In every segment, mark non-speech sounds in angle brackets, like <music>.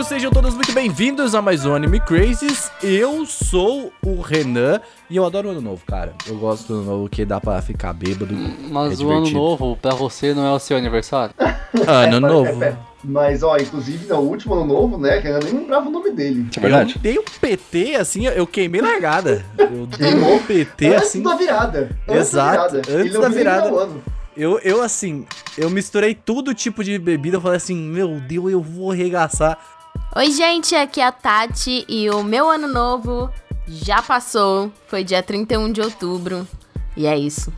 Otaku, sejam todos muito bem-vindos a mais um Anime Crazes. Eu sou o Renan e eu adoro o Ano Novo, cara. Eu gosto do Ano Novo que dá pra ficar bêbado. Mas é o ano novo, pra você, não é o seu aniversário? <laughs> Ano Novo. É, é, mas, ó, inclusive, no último ano novo, né, que eu nem lembrava o nome dele. É verdade. Eu dei um PT, assim, eu queimei largada. Eu dei um PT, Antes assim. da virada. Antes Exato, da virada. antes da virada. ano. Eu, eu, assim, eu misturei todo tipo de bebida. Eu falei assim, meu Deus, eu vou arregaçar. Oi, gente, aqui é a Tati e o meu ano novo já passou. Foi dia 31 de outubro. E é isso.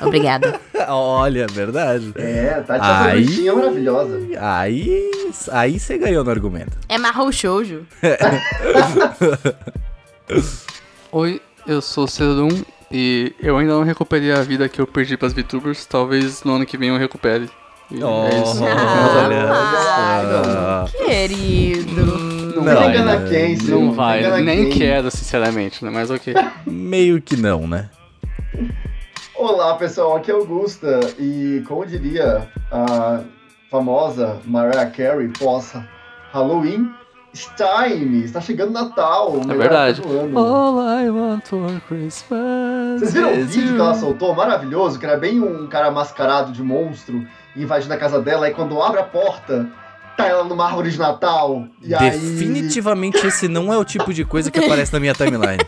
Obrigada. <laughs> Olha, verdade. É, tá de Aí- maravilhosa. Aí, aí você ganhou no argumento. É Marrou Shoujo. <laughs> Oi, eu sou o Cerum e eu ainda não recuperei a vida que eu perdi pras VTubers. Talvez no ano que vem eu recupere. É isso. Olha Ah, só. Querido. Não, Não, vai, engana né? quem, não vai, Engana nem quem? quero, sinceramente, né? Mas ok. Meio que não, né? Olá, pessoal, aqui é Augusta. E como diria a famosa Mariah Carey pós Halloween, it's time, está chegando Natal. É verdade. época do ano. All I want for Christmas. Vocês viram o vídeo you. que ela soltou? Maravilhoso, que era bem um cara mascarado de monstro invadindo a casa dela, e quando abre a porta, tá ela numa árvore de Natal. E aí. Definitivamente esse não é o tipo de coisa que aparece na minha timeline.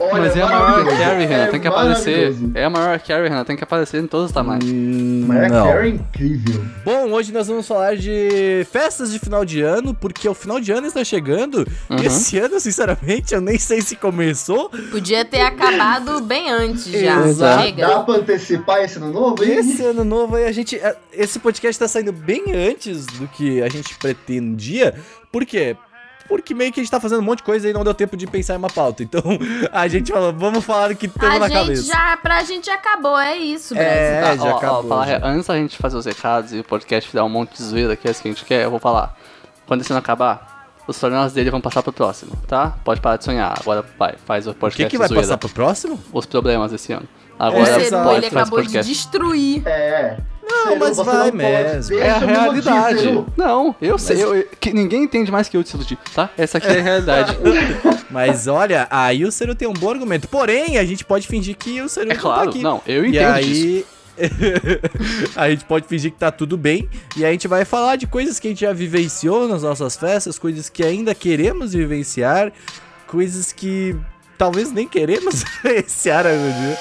Olha, Mas é a. Mariah Carey, Renan, É tem que aparecer. É a Mariah Carey, Renan, tem que aparecer em todos os tamanhos. Hum, Mariah não. Carey é incrível. Bom, hoje nós vamos falar de festas de final de ano, porque o final de ano está chegando. Uhum. E esse ano, sinceramente, eu nem sei se começou. Podia ter acabado bem antes já. Exato. Dá pra antecipar esse ano novo, hein? Esse ano novo aí, a gente. é, Esse podcast tá saindo bem antes do que a gente pretendia. Por quê? Porque meio que a gente tá fazendo um monte de coisa e não deu tempo de pensar em uma pauta. Então <laughs> a gente falou, vamos falar do que temos na cabeça. já, pra gente já acabou, é isso, Brasil. É, Tá, já ó, ó, acabou, falar- já. Antes da gente fazer os recados e o podcast dar um monte de zoeira, que é isso que a gente quer, eu vou falar. Quando esse ano acabar, os torneios dele vão passar pro próximo, tá? Pode parar de sonhar. Agora vai, faz o O podcast que, que vai zoeira. passar pro próximo? Os problemas desse ano. O Agora É, pode ele acabou de destruir. É. Não, Ciro, mas vai não mesmo. É a eu realidade. Não, eu sei. eu- que ninguém entende mais que eu de se iludir, tá? Essa aqui é a <laughs> realidade. Mas olha, aí o Ciro tem um bom argumento. Porém, a gente pode fingir que o Ciro É não claro, tá aqui. não, eu E entendo disso. aí. <laughs> a gente pode fingir que tá tudo bem. E a gente vai falar de coisas que a gente já vivenciou nas nossas festas, coisas que ainda queremos vivenciar, coisas que talvez nem queremos vivenciar algum dia.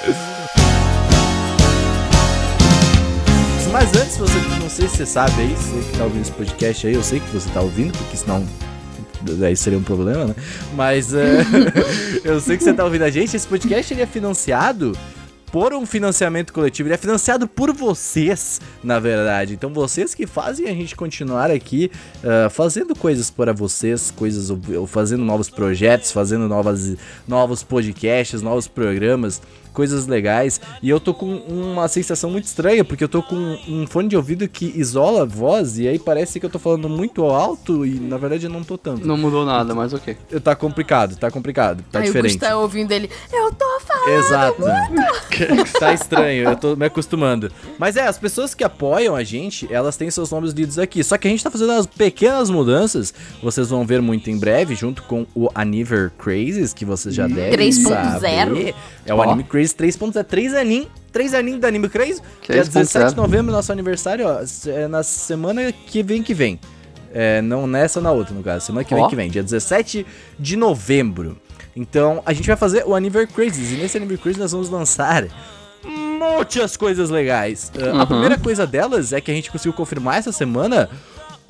Mas antes, você, não sei se você sabe aí, você que tá ouvindo esse podcast aí, eu sei que você tá ouvindo, porque senão daí seria um problema, né? Mas é, <laughs> eu sei que você tá ouvindo a gente. Esse podcast ele é financiado por um financiamento coletivo. Ele é financiado por vocês, na verdade. Então vocês que fazem a gente continuar aqui ah, fazendo coisas para vocês, coisas ou fazendo novos projetos, fazendo novas, novos podcasts, novos programas. Coisas legais. E eu tô com uma sensação muito estranha, porque eu tô com um fone de ouvido que isola a voz, e aí parece que eu tô falando muito alto, e na verdade eu não tô tanto. Não mudou nada, mas ok. Tá complicado, tá complicado, tá Aí o diferente. Gustavo ouvindo ele. Eu tô falando. Exato. <laughs> tá estranho, eu tô me acostumando. Mas é, as pessoas que apoiam a gente, elas têm seus nomes lidos aqui. Só que a gente tá fazendo umas pequenas mudanças. Vocês vão ver muito em breve, junto com o Aniver Crazes, que vocês já devem 3.0. saber. É o Ó. Anime Crazy 3.0, 3 aninhos. 3 aninhos do Anime Crazy. Dia 3.0. 17 de novembro, nosso aniversário, ó. É na semana que vem que vem. É, não nessa ou na outra, no caso. Semana que vem Ó. que vem, dia 17 de novembro. Então, a gente vai fazer o Aniver Crazes. E nesse Aniver Crazes nós vamos lançar muitas coisas legais. Uh, A Uhum. primeira coisa delas é que a gente conseguiu confirmar essa semana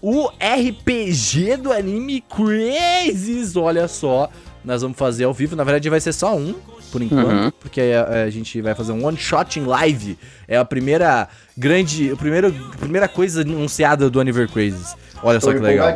o RPG do Anime Crazes. Olha só, nós vamos fazer ao vivo. Na verdade, vai ser só um, por enquanto. Uhum. Porque a, a gente vai fazer um one shot em live. É a primeira grande. A primeira, a primeira coisa anunciada do Aniver Crazes. Olha só Tô que legal.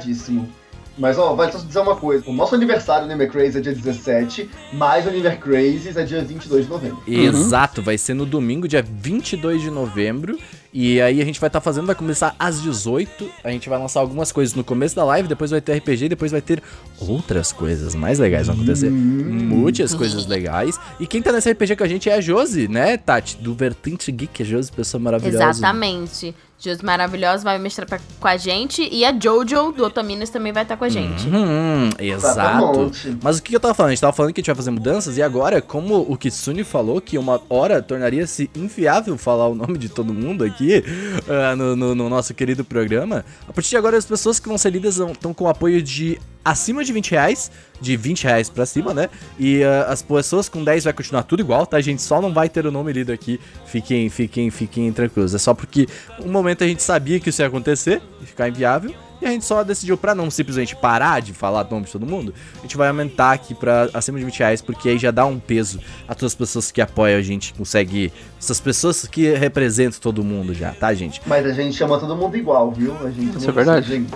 Mas, ó, vai só dizer uma coisa. O nosso aniversário no Anime Crazy é dia 17, mas o Anime Crazy é dia 22 de novembro. Exato, vai ser no domingo, dia 22 de novembro. E aí a gente vai estar fazendo, vai começar às 18. A gente vai lançar algumas coisas no começo da live, depois vai ter RPG e depois vai ter outras coisas mais legais vão acontecer. Muitas coisas legais. E quem tá nesse RPG com a gente é a Josi, né, Tati? Do Vertente Geek, a Josi, pessoa maravilhosa. Exatamente. Josi Maravilhosa vai mestrar pra, com a gente. E a Jojo do Otaminas também vai estar com a gente. Hum, exato. Mas o que eu tava falando? A gente tava falando que a gente vai fazer mudanças e agora, como o Kitsune falou, que uma hora tornaria-se inviável falar o nome de todo mundo aqui ah, no, no- no nosso querido programa, a partir de agora as pessoas que vão ser lidas estão com apoio de acima de 20 reais, de 20 reais pra cima, né? E ah, as pessoas com 10 vai continuar tudo igual, tá? Gente só não vai ter o nome lido aqui. Fiquem, fiquem, fiquem tranquilos. É só porque um momento a gente sabia que isso ia acontecer e ficar inviável. E a gente só decidiu, pra não simplesmente parar de falar o nome de todo mundo, a gente vai aumentar aqui pra acima de 20 reais, porque aí já dá um peso a todas as pessoas que apoiam a gente, consegue. Essas pessoas que representam todo mundo já, tá, gente? Mas a gente chama todo mundo igual, viu? A gente Isso é verdade. Gente,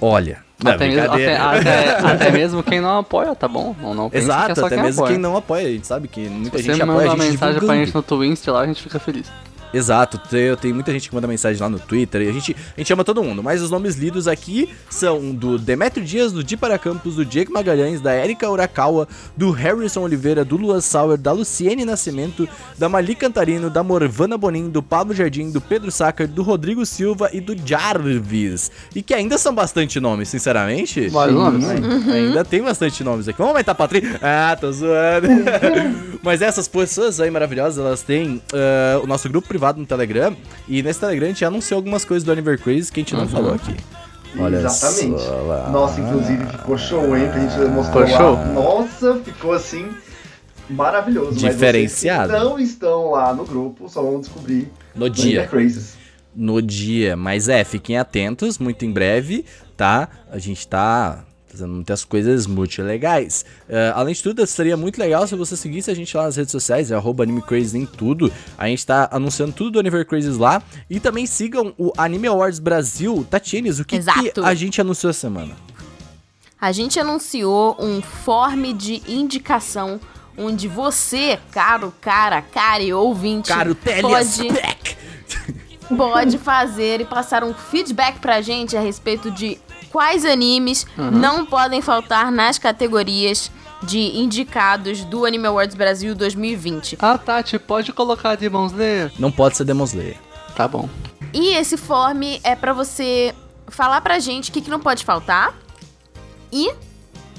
Olha. Não, Até mesmo, até, até- <laughs> até mesmo quem não apoia, tá bom? Não, não pense que é Exato, só até quem mesmo apoia. quem não apoia. A gente sabe que muita Se gente você apoia manda a uma gente mensagem pra divulgando. gente no Twinster lá, a gente fica feliz. Exato, tem, tem muita gente que manda mensagem lá no Twitter e a gente, a gente ama todo mundo, mas os nomes lidos aqui são do Demetrio Dias, do Di para Campos, do Diego Magalhães, da Erika Urakawa, do Harrison Oliveira, do Luan Sauer, da Luciene Nascimento, da Mali Cantarino, da Morvana Bonin, do Pablo Jardim, do Pedro Sacker, do Rodrigo Silva e do Jarvis. E que ainda são bastante nomes, sinceramente. Vários nomes. Ainda tem bastante nomes aqui. Vamos aumentar pra tri... Ah, tô zoando. <laughs> Mas essas pessoas aí maravilhosas, elas têm ah, o nosso grupo privado no Telegram. E nesse Telegram a gente já anunciou algumas coisas do Aniver Crazy que a gente não falou aqui. Olha Exatamente. só. Nossa, inclusive ficou show, hein? Que a gente mostrou Ficou lá. show? Nossa, ficou assim maravilhoso. Mas vocês Diferenciado. que não estão lá no grupo, só vão descobrir No dia. No dia. Mas é, fiquem atentos, muito em breve, tá? A gente tá fazendo muitas coisas muito legais. Ah, além de tudo, seria muito legal se você seguisse a gente lá nas redes sociais, é AnimeCrazy em tudo. A gente tá anunciando tudo do Anniversary Crazes lá. E também sigam o Anime Awards Brasil. Tatienes, o que, que a gente anunciou essa semana? A gente anunciou um form de indicação onde você, caro cara, care ouvinte, Caro pode, pode fazer e passar um feedback pra gente a respeito de quais animes não podem faltar nas categorias de indicados do Anime Awards Brasil 2020. Ah, Tati, pode colocar Demon Slayer? Não pode ser Demon Slayer. Tá bom. E esse form é pra você falar pra gente o que, que não pode faltar e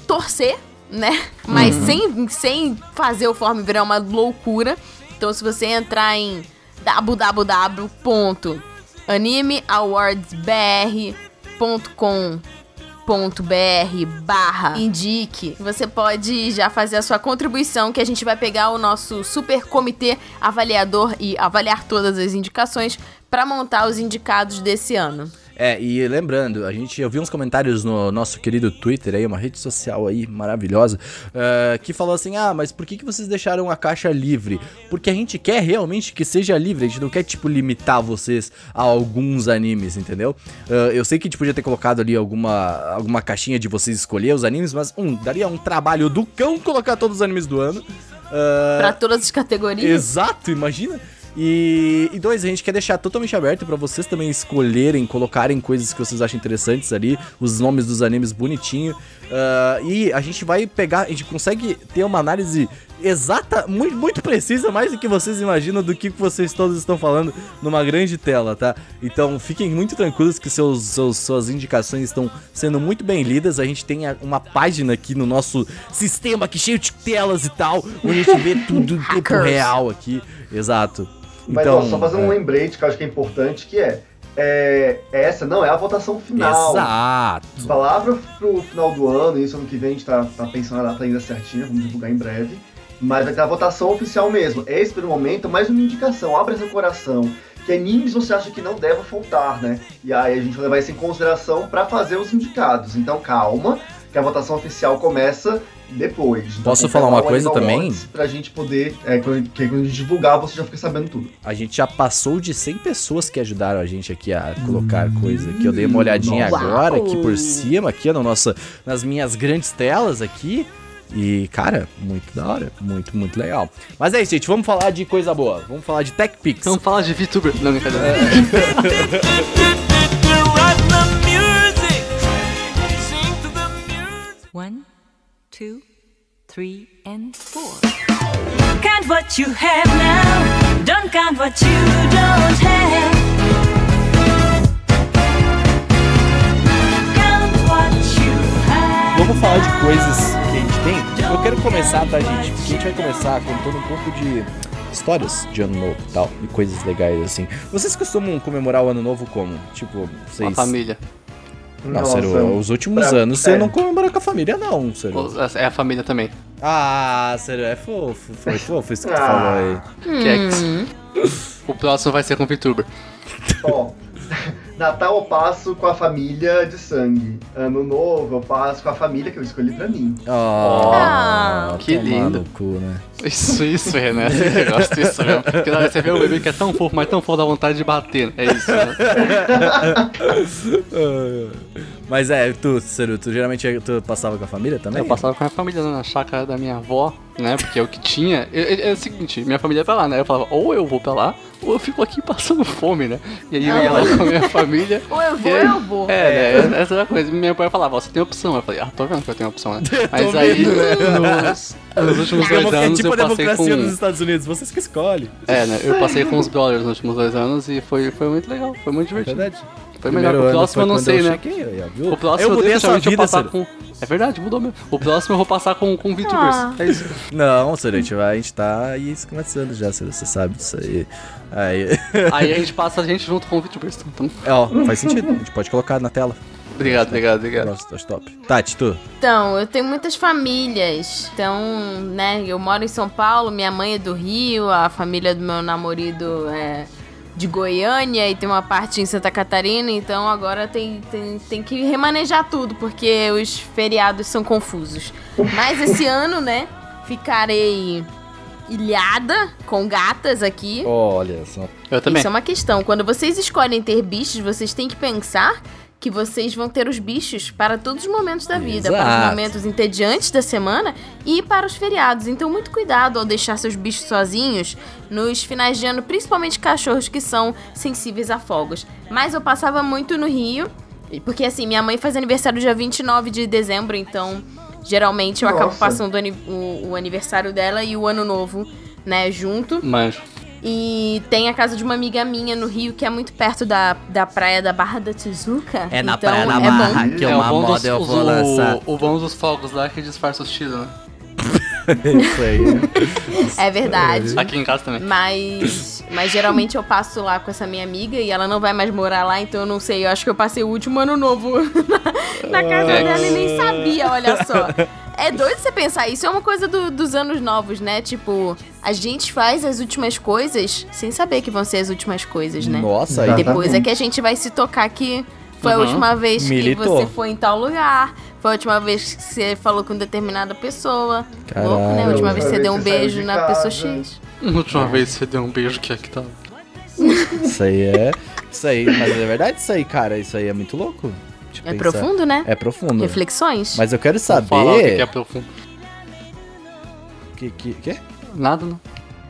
torcer, né? Mas sem, sem fazer o form virar uma loucura. Então, se você entrar em www.animeawardsbr.com.br barra indique, você pode já fazer a sua contribuição que a gente vai pegar o nosso super comitê avaliador e avaliar todas as indicações para montar os indicados desse ano. É, e lembrando, a gente eu vi uns comentários no nosso querido Twitter aí, uma rede social aí maravilhosa, eh, que falou assim: ah, mas por que, que vocês deixaram a caixa livre? Porque a gente quer realmente que seja livre, a gente não quer, tipo, limitar vocês a alguns animes, entendeu? Eh, eu sei que a gente podia ter colocado ali alguma, alguma caixinha de vocês escolher os animes, mas, um, daria um trabalho do cão colocar todos os animes do ano. Eh, Pra todas as categorias. Exato, imagina. E, e dois, a gente quer deixar totalmente aberto pra vocês também escolherem, colocarem coisas que vocês acham interessantes ali, os nomes dos animes bonitinho. Ah, e a gente vai pegar, a gente consegue ter uma análise exata, muito, muito precisa, mais do que vocês imaginam do que vocês todos estão falando numa grande tela, tá? Então fiquem muito tranquilos que seus, seus- suas indicações estão sendo muito bem lidas. A gente tem uma página aqui no nosso sistema aqui cheio de telas e tal, onde a gente vê tudo em tempo real aqui. Exato. Mas então, ó, só fazer um é. lembrete que eu acho que é importante, que é, é, essa não é a votação final. Exato. Palavra pro final do ano, isso ano que vem a gente tá, tá pensando a data ainda certinha, vamos divulgar em breve. Mas vai ter a votação oficial mesmo. Esse, pelo momento, é mais uma indicação. Abre seu coração. Que animes você acha que não deve faltar, né? E aí a gente vai levar isso em consideração para fazer os indicados. Então calma, que a votação oficial começa depois. Então, Posso vamos falar pegar uma coisa Animal também? Pra gente poder, é, quando, que quando a gente divulgar, você já fica sabendo tudo. A gente já passou de 100 pessoas que ajudaram a gente aqui a colocar coisa aqui. Eu dei uma olhadinha Nossa. agora aqui por cima, aqui no nosso, nas minhas grandes telas aqui. E, cara, muito da hora. Muito, muito legal. Mas é isso, gente. Vamos falar de coisa boa. Vamos falar de Tech Pix. Vamos falar de VTuber. Não, brincadeira. <laughs> two, three, and four. Count what you have now. Don't count what you don't have. Count what you have. Vamos falar de coisas que a gente tem. Eu quero começar, tá, gente? Porque a gente vai começar contando um pouco de histórias de ano novo e tal. E coisas legais, assim. Vocês costumam comemorar o ano novo como? Tipo, vocês... Uma família. Não, Nossa, Ciro, os últimos pra- anos você é. não comemora com a família, não, Ciro. É a família também. Ah, Ciro, é fofo. Foi <laughs> fofo isso que tu Ah. falou aí. Kex. O próximo vai ser com VTuber. Ó, Natal eu passo com a família de sangue. Ano novo eu passo com a família que eu escolhi pra mim. Oh, Ah, que tomar lindo. cu, né? Isso, isso, René. Eu gosto disso mesmo. Porque na hora que você vê um bebê que é tão fofo, mas tão fofo, dá vontade de bater. né? É isso, né? <laughs> Mas é, tu, Ciro, tu geralmente tu passava com a família também? Eu passava com a minha família na chácara da minha avó, né? Porque é o que tinha. É, é- é o seguinte, minha família é pra lá, né? Eu falava, ou eu vou pra lá, ou eu fico aqui <laughs> passando fome, né? E aí eu ia lá com a minha família. <laughs> Ou eu vou, e ou aí- eu vou. É, né? Essa era a coisa. Meu pai falava, você tem opção. Eu falei, ah, tô vendo que eu tenho opção, né? Mas aí, vendo, né? nos, nos últimos Demo- dois é anos, tipo eu a passei democracia com. dos Estados Unidos, vocês que escolhem. É, né? Eu passei com os brothers nos últimos dois anos e foi, foi muito legal, foi muito divertido. Verdade. Foi melhor. O próximo eu não sei, né? O próximo eu mudei a sua definitivamente eu vida, passar Ciro. com. É verdade, mudou mesmo. O próximo eu vou passar com, com VTubers. Ah. É isso. Não, Ciro, a gente vai, a gente tá aí começando já, você sabe disso aí. Aí, Aí a gente passa a gente junto com o VTubers. Então, é, ó, faz sentido, a gente pode colocar na tela. Obrigado, obrigado, obrigado. Gosto, acho top. Tati, tu? Então, eu tenho muitas famílias. Então, né, eu moro em São Paulo, minha mãe é do Rio, a família do meu namorado é de Goiânia e tem uma parte em Santa Catarina, então agora tem, tem, tem que remanejar tudo, porque os feriados são confusos. Mas esse <laughs> ano, né, ficarei ilhada com gatas aqui. Olha só. Eu também. Isso é uma questão. Quando vocês escolhem ter bichos, vocês têm que pensar que vocês vão ter os bichos para todos os momentos da vida, para os Exato. momentos entediantes da semana e para os feriados. Então, muito cuidado ao deixar seus bichos sozinhos nos finais de ano, principalmente cachorros que são sensíveis a fogos. Mas eu passava muito no Rio, porque assim, minha mãe faz aniversário dia 29 de dezembro, então geralmente eu acabo Nossa. passando o, o- aniversário dela e o ano novo, né, junto. Manjo. E tem a casa de uma amiga minha no Rio, que é muito perto da, da praia da Barra da Tijuca. É na então, praia da é Barra bom. que é uma o bom moda dos, eu vou lançar. o, o bom dos fogos lá é que disfarça os tiros, né? <laughs> Isso aí. É verdade. Aqui em casa também. Mas, mas geralmente eu passo lá com essa minha amiga e ela não vai mais morar lá, então eu não sei. Eu acho que eu passei o último ano novo <laughs> na, na casa É. dela e nem sabia, olha só. É doido você pensar, isso é uma coisa do- dos anos novos, né? Tipo, a gente faz as últimas coisas sem saber que vão ser as últimas coisas, né? Nossa. Exato. Depois é que a gente vai se tocar que foi a Uhum. última vez Militou. que você foi em tal lugar. Foi a última vez que você falou com determinada pessoa. Caralho. Louco, né? A última vez que você deu um beijo que na pessoa. X. A última vez você deu um beijo que é que tá. Isso aí é. Isso aí, mas é verdade isso aí, cara. Isso aí é muito louco. De É pensar. profundo, né? É profundo. Reflexões. Mas eu quero Vamos falar o que saber. que é profundo. Que, que, que? Nada, não.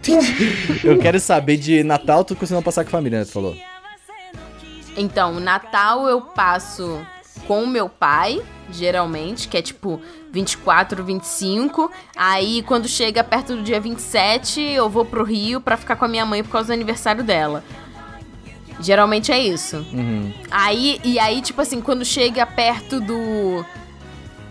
<laughs> Eu quero saber de Natal, tu costuma passar com a família, né? Tu falou. Então, Natal eu passo com o meu pai, geralmente, que é tipo 24, 25. Aí, quando chega perto do dia 27, eu vou pro Rio pra ficar com a minha mãe por causa do aniversário dela. Geralmente é isso. Uhum. Aí, e aí, tipo assim, quando chega perto do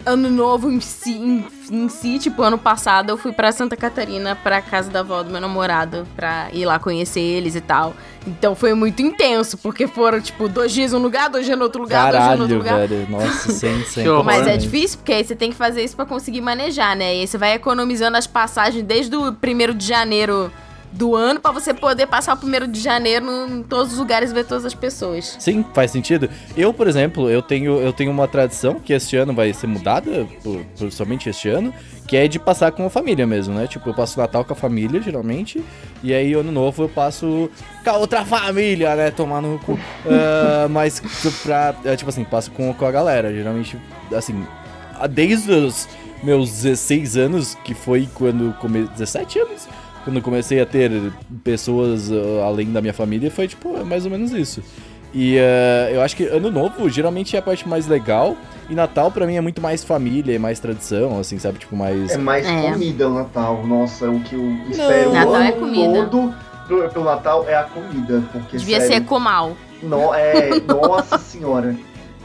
ano novo em si, em, em si, tipo, ano passado eu fui pra Santa Catarina, pra casa da avó do meu namorado, pra ir lá conhecer eles e tal. Então foi muito intenso, porque foram, tipo, dois dias em um lugar, dois dias no outro lugar, dois dias no outro Caralho, lugar. velho. Nossa, <laughs> sem, sem. Mas é difícil, porque aí você tem que fazer isso pra conseguir manejar, né? E aí você vai economizando as passagens desde o primeiro de janeiro do ano pra você poder passar o primeiro de janeiro em todos os lugares e ver todas as pessoas. Sim, faz sentido. Eu, por exemplo, eu tenho, eu tenho uma tradição que este ano vai ser mudada, por, por somente este ano, que é de passar com a família mesmo, né? Tipo, eu passo Natal com a família, geralmente, e aí Ano Novo eu passo com a outra família, né? Tomar no cu. <laughs> Ah, mas pra, é, tipo assim, passo com, com a galera, geralmente, assim, desde os meus 16 anos, que foi quando comecei. 17 anos? Quando comecei a ter pessoas uh, além da minha família, foi tipo, é mais ou menos isso. E uh, eu acho que ano novo geralmente é a parte mais legal. E Natal pra mim é muito mais família, é mais tradição, assim, sabe? Tipo, mais. É mais É. comida o Natal. Nossa, o que eu espero Natal o é ano comida. todo pro, pro Natal é a comida. Porque, Devia sério, ser comal. No, é, <laughs> nossa senhora.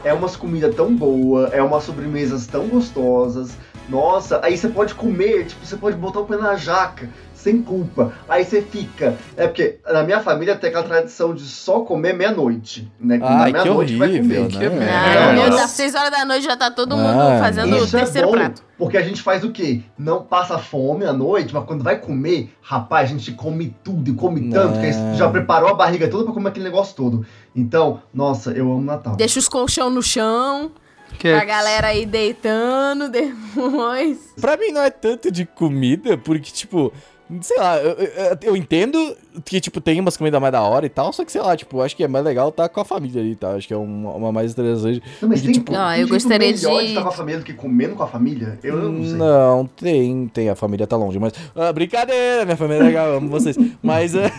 É umas comidas tão boas, é umas sobremesas tão gostosas. Nossa, aí você pode comer, tipo, você pode botar o pé na jaca, sem culpa. Aí você fica. É porque na minha família tem aquela tradição de só comer meia-noite, né? na Ai, que meia-noite vai horrível, comer. né? Que merda. Ai, meu. Deus, às 6 horas da noite já tá todo mundo Ah, fazendo o é terceiro bom, prato. porque a gente faz o quê? Não passa fome à noite, mas quando vai comer, rapaz, a gente come tudo e come tanto que a gente Não. já preparou a barriga toda pra comer aquele negócio todo. Então, nossa, eu amo Natal. Deixa os colchão no chão, Que pra galera aí deitando depois. Pra mim não é tanto de comida, porque, tipo, sei lá, eu, eu- eu entendo que, tipo, tem umas comidas mais da hora e tal, só que, sei lá, tipo, acho que é mais legal estar com a família ali, tá? Acho que é uma, uma mais interessante. Não, mas Porque, tem, tipo, tem Ó, eu gostaria melhor de- estar com a família do que comendo com a família? Eu não sei. Não, tem, tem, a família tá longe, mas. ah, brincadeira, minha família é legal, eu amo vocês. <laughs> Mas ah,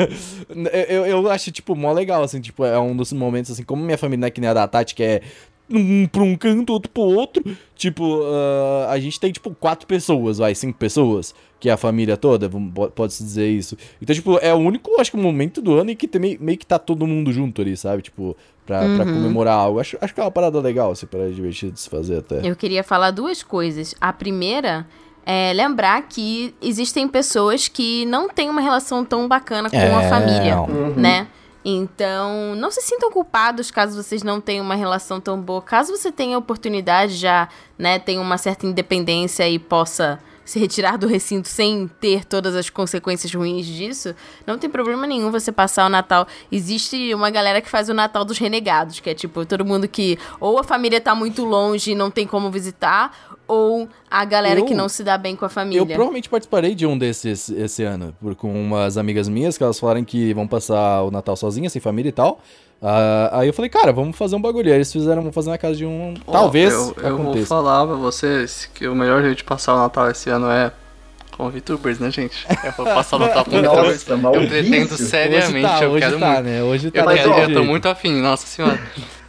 <laughs> eu, eu acho, tipo, mó legal, assim, tipo, é um dos momentos, assim, como minha família não é que nem a da Tati, que é um pra um canto, outro pro outro. Tipo, ah, a gente tem, tipo, quatro pessoas, vai, cinco pessoas, que é a família toda, pode-se dizer isso. Então, tipo, é o único, acho que, momento do ano em que tem, meio, meio que tá todo mundo junto ali, sabe? Tipo, pra, pra comemorar algo. Acho, acho que é uma parada legal, assim, para divertido de se fazer até. Eu queria falar duas coisas. A primeira é lembrar que existem pessoas que não têm uma relação tão bacana com a É, família, Uhum. né? Então, não se sintam culpados caso vocês não tenham uma relação tão boa. Caso você tenha oportunidade, já, né, tenha uma certa independência e possa se retirar do recinto sem ter todas as consequências ruins disso, não tem problema nenhum você passar o Natal. Existe uma galera que faz o Natal dos renegados, que é tipo todo mundo que ou a família tá muito longe e não tem como visitar, ou a galera Eu- que não se dá bem com a família. Eu provavelmente participarei de um desses esse ano, por, com umas amigas minhas, que elas falaram que vão passar o Natal sozinhas, sem família e tal. Ah, aí eu falei, cara, vamos fazer um bagulho. Aí eles fizeram, vamos fazer na casa de um. Ó, Talvez Eu, eu vou aconteça. falar pra vocês que o melhor jeito de passar o Natal esse ano é com VTubers, né, gente? Eu vou passar o Natal com <laughs> VTubers. Nossa, Eu pretendo seriamente, hoje tá, eu hoje quero tá, muito. né? Hoje tá Eu, quero, eu tô muito afim, nossa senhora.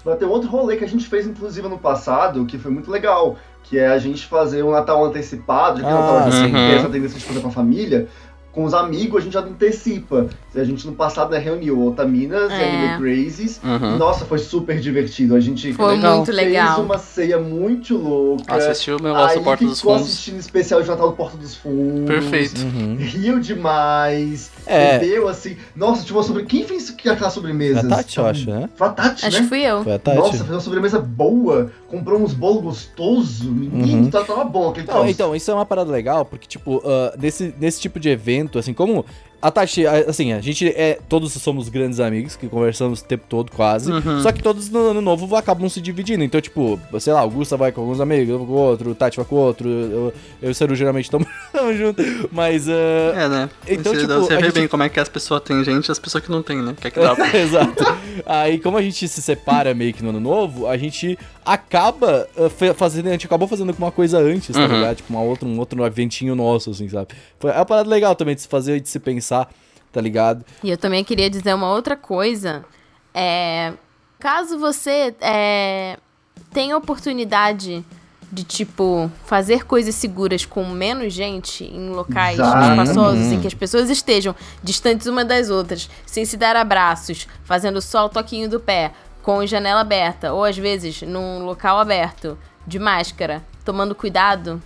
Mas tem outro rolê que a gente fez, inclusive, ano passado, que foi muito legal. Que é a gente fazer um Natal antecipado, já que o Natal Ah, a gente sim. tem essa tendência de fazer com a família. Com os amigos, a gente já antecipa. A gente no passado né, reuniu Otaminas e É. Anime Crazies. Uhum. Nossa, foi super divertido. A gente Foi legal. muito legal. fez uma ceia muito louca. Assistiu o negócio do Porta Aí dos ficou Fundos. assistindo o especial de Natal do Porta dos Fundos. Perfeito. Uhum. Riu demais. É. Bebeu assim. Nossa, uma sobre. Quem fez aquela sobremesa? Foi a Tati, eu acho, né? Foi a Tati, Acho né? que fui eu. Foi a Tati. Nossa, fez uma sobremesa boa. Comprou uns bolos gostosos. Menino, Uhum. tá- tava bom aquele Não, então, isso é uma parada legal, porque, tipo, ah, nesse, nesse tipo de evento, assim, como a Tati, assim, a gente é. Todos somos grandes amigos que conversamos o tempo todo, quase. Uhum. Só que todos no ano novo acabam se dividindo. Então, tipo, sei lá, o Gusta vai com alguns amigos, eu vou com outro, o Tati vai com outro, eu, eu e o Seru geralmente estamos <laughs> juntos. Mas. ah, É, né? Então, você, tipo, você vê gente- bem como é que as pessoas têm gente e as pessoas que não têm, né? Que é que dá <laughs> pra... Exato. Aí, como a gente se separa meio que no ano novo, a gente acaba uh, fe- fazendo. A gente acabou fazendo alguma coisa antes, tá Uhum. ligado? Tipo, uma outra, um outro eventinho nosso, assim, sabe? Foi, é uma parada legal também de se fazer e de se pensar, tá ligado? E eu também queria dizer uma outra coisa. É, caso você é, tenha oportunidade de, tipo, fazer coisas seguras com menos gente em locais Exato. espaçosos, Uhum. em que as pessoas estejam distantes uma das outras, sem se dar abraços, fazendo só o toquinho do pé, com janela aberta, ou às vezes num local aberto, de máscara, tomando cuidado.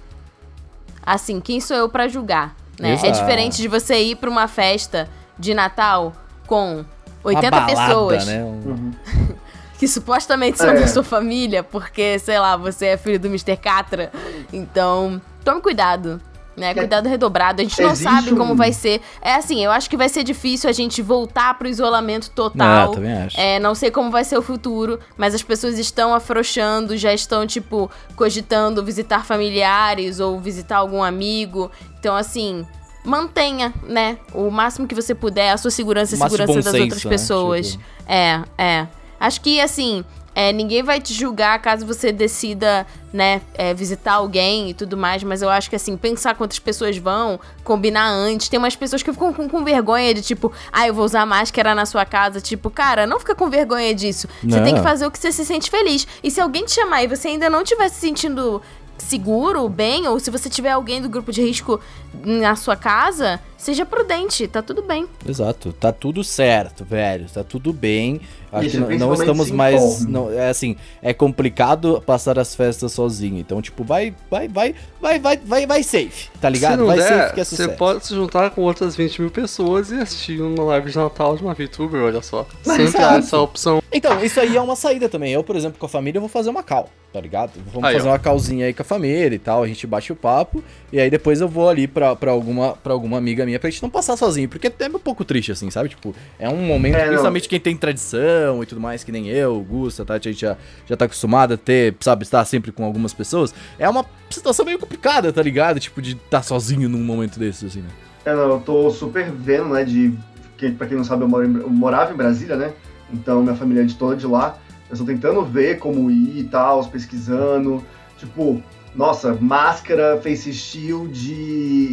Assim, quem sou eu pra julgar? Né? É diferente de você ir pra uma festa de Natal com Uma 80 balada, pessoas né? Um- Uhum. <laughs> que supostamente são É. da sua família, porque, sei lá, você é filho do Mr. Catra. Então, tome cuidado. Né? Que- Cuidado redobrado. A gente não Existe sabe como um- vai ser. É assim, eu acho que vai ser difícil a gente voltar pro isolamento Ah, total. também acho. É, não sei como vai ser o futuro, mas as pessoas estão afrouxando, já estão, tipo, cogitando visitar familiares ou visitar algum amigo. Então, assim, mantenha, né? O máximo que você puder, a sua segurança e a segurança das senso, outras né? pessoas. Tipo- É, é. Acho que, assim, É, ninguém vai te julgar caso você decida, né, é, visitar alguém e tudo mais, mas eu acho que assim, pensar quantas pessoas vão, combinar antes. Tem umas pessoas que ficam com, com vergonha de tipo, ah, eu vou usar máscara na sua casa. Tipo, cara, não fica com vergonha disso. Você Não. tem que fazer o que você se sente feliz. E se alguém te chamar e você ainda não estiver se sentindo seguro, bem, ou se você tiver alguém do grupo de risco na sua casa, seja prudente, tá tudo bem. Exato, tá tudo certo, velho, tá tudo bem. Acho Isso, que não, não estamos mais. Não, é assim, é complicado passar as festas sozinho. Então, tipo, vai, vai, vai, vai, vai, vai, vai safe, tá ligado? Se não vai der, safe que é você sucesso. pode se juntar com outras 20 mil pessoas e assistir uma live de Natal de uma VTuber, olha só. <laughs> Mas Sempre há exato. essa opção. Então, isso aí é uma saída também. Eu, por exemplo, com a família, eu vou fazer uma cal, tá ligado? Vamos Aí, fazer ó. uma calzinha aí com a família e tal, a gente bate o papo, e aí depois eu vou ali pra, pra, alguma, pra alguma amiga minha pra gente não passar sozinho, porque é um pouco triste, assim, sabe? Tipo, é um momento, É, não. principalmente quem tem tradição e tudo mais, que nem eu, Gusta, tá? A gente já, já tá acostumado a ter, sabe, estar sempre com algumas pessoas. É uma situação meio complicada, tá ligado? Tipo, de estar sozinho num momento desses, assim, né? É, não, eu tô super vendo, né, de... Que, pra quem não sabe, eu, moro em- eu morava em Brasília, né? Então, minha família é de toda de lá. Eu estou tentando ver como ir e tal, pesquisando. Tipo, nossa, máscara, face shield,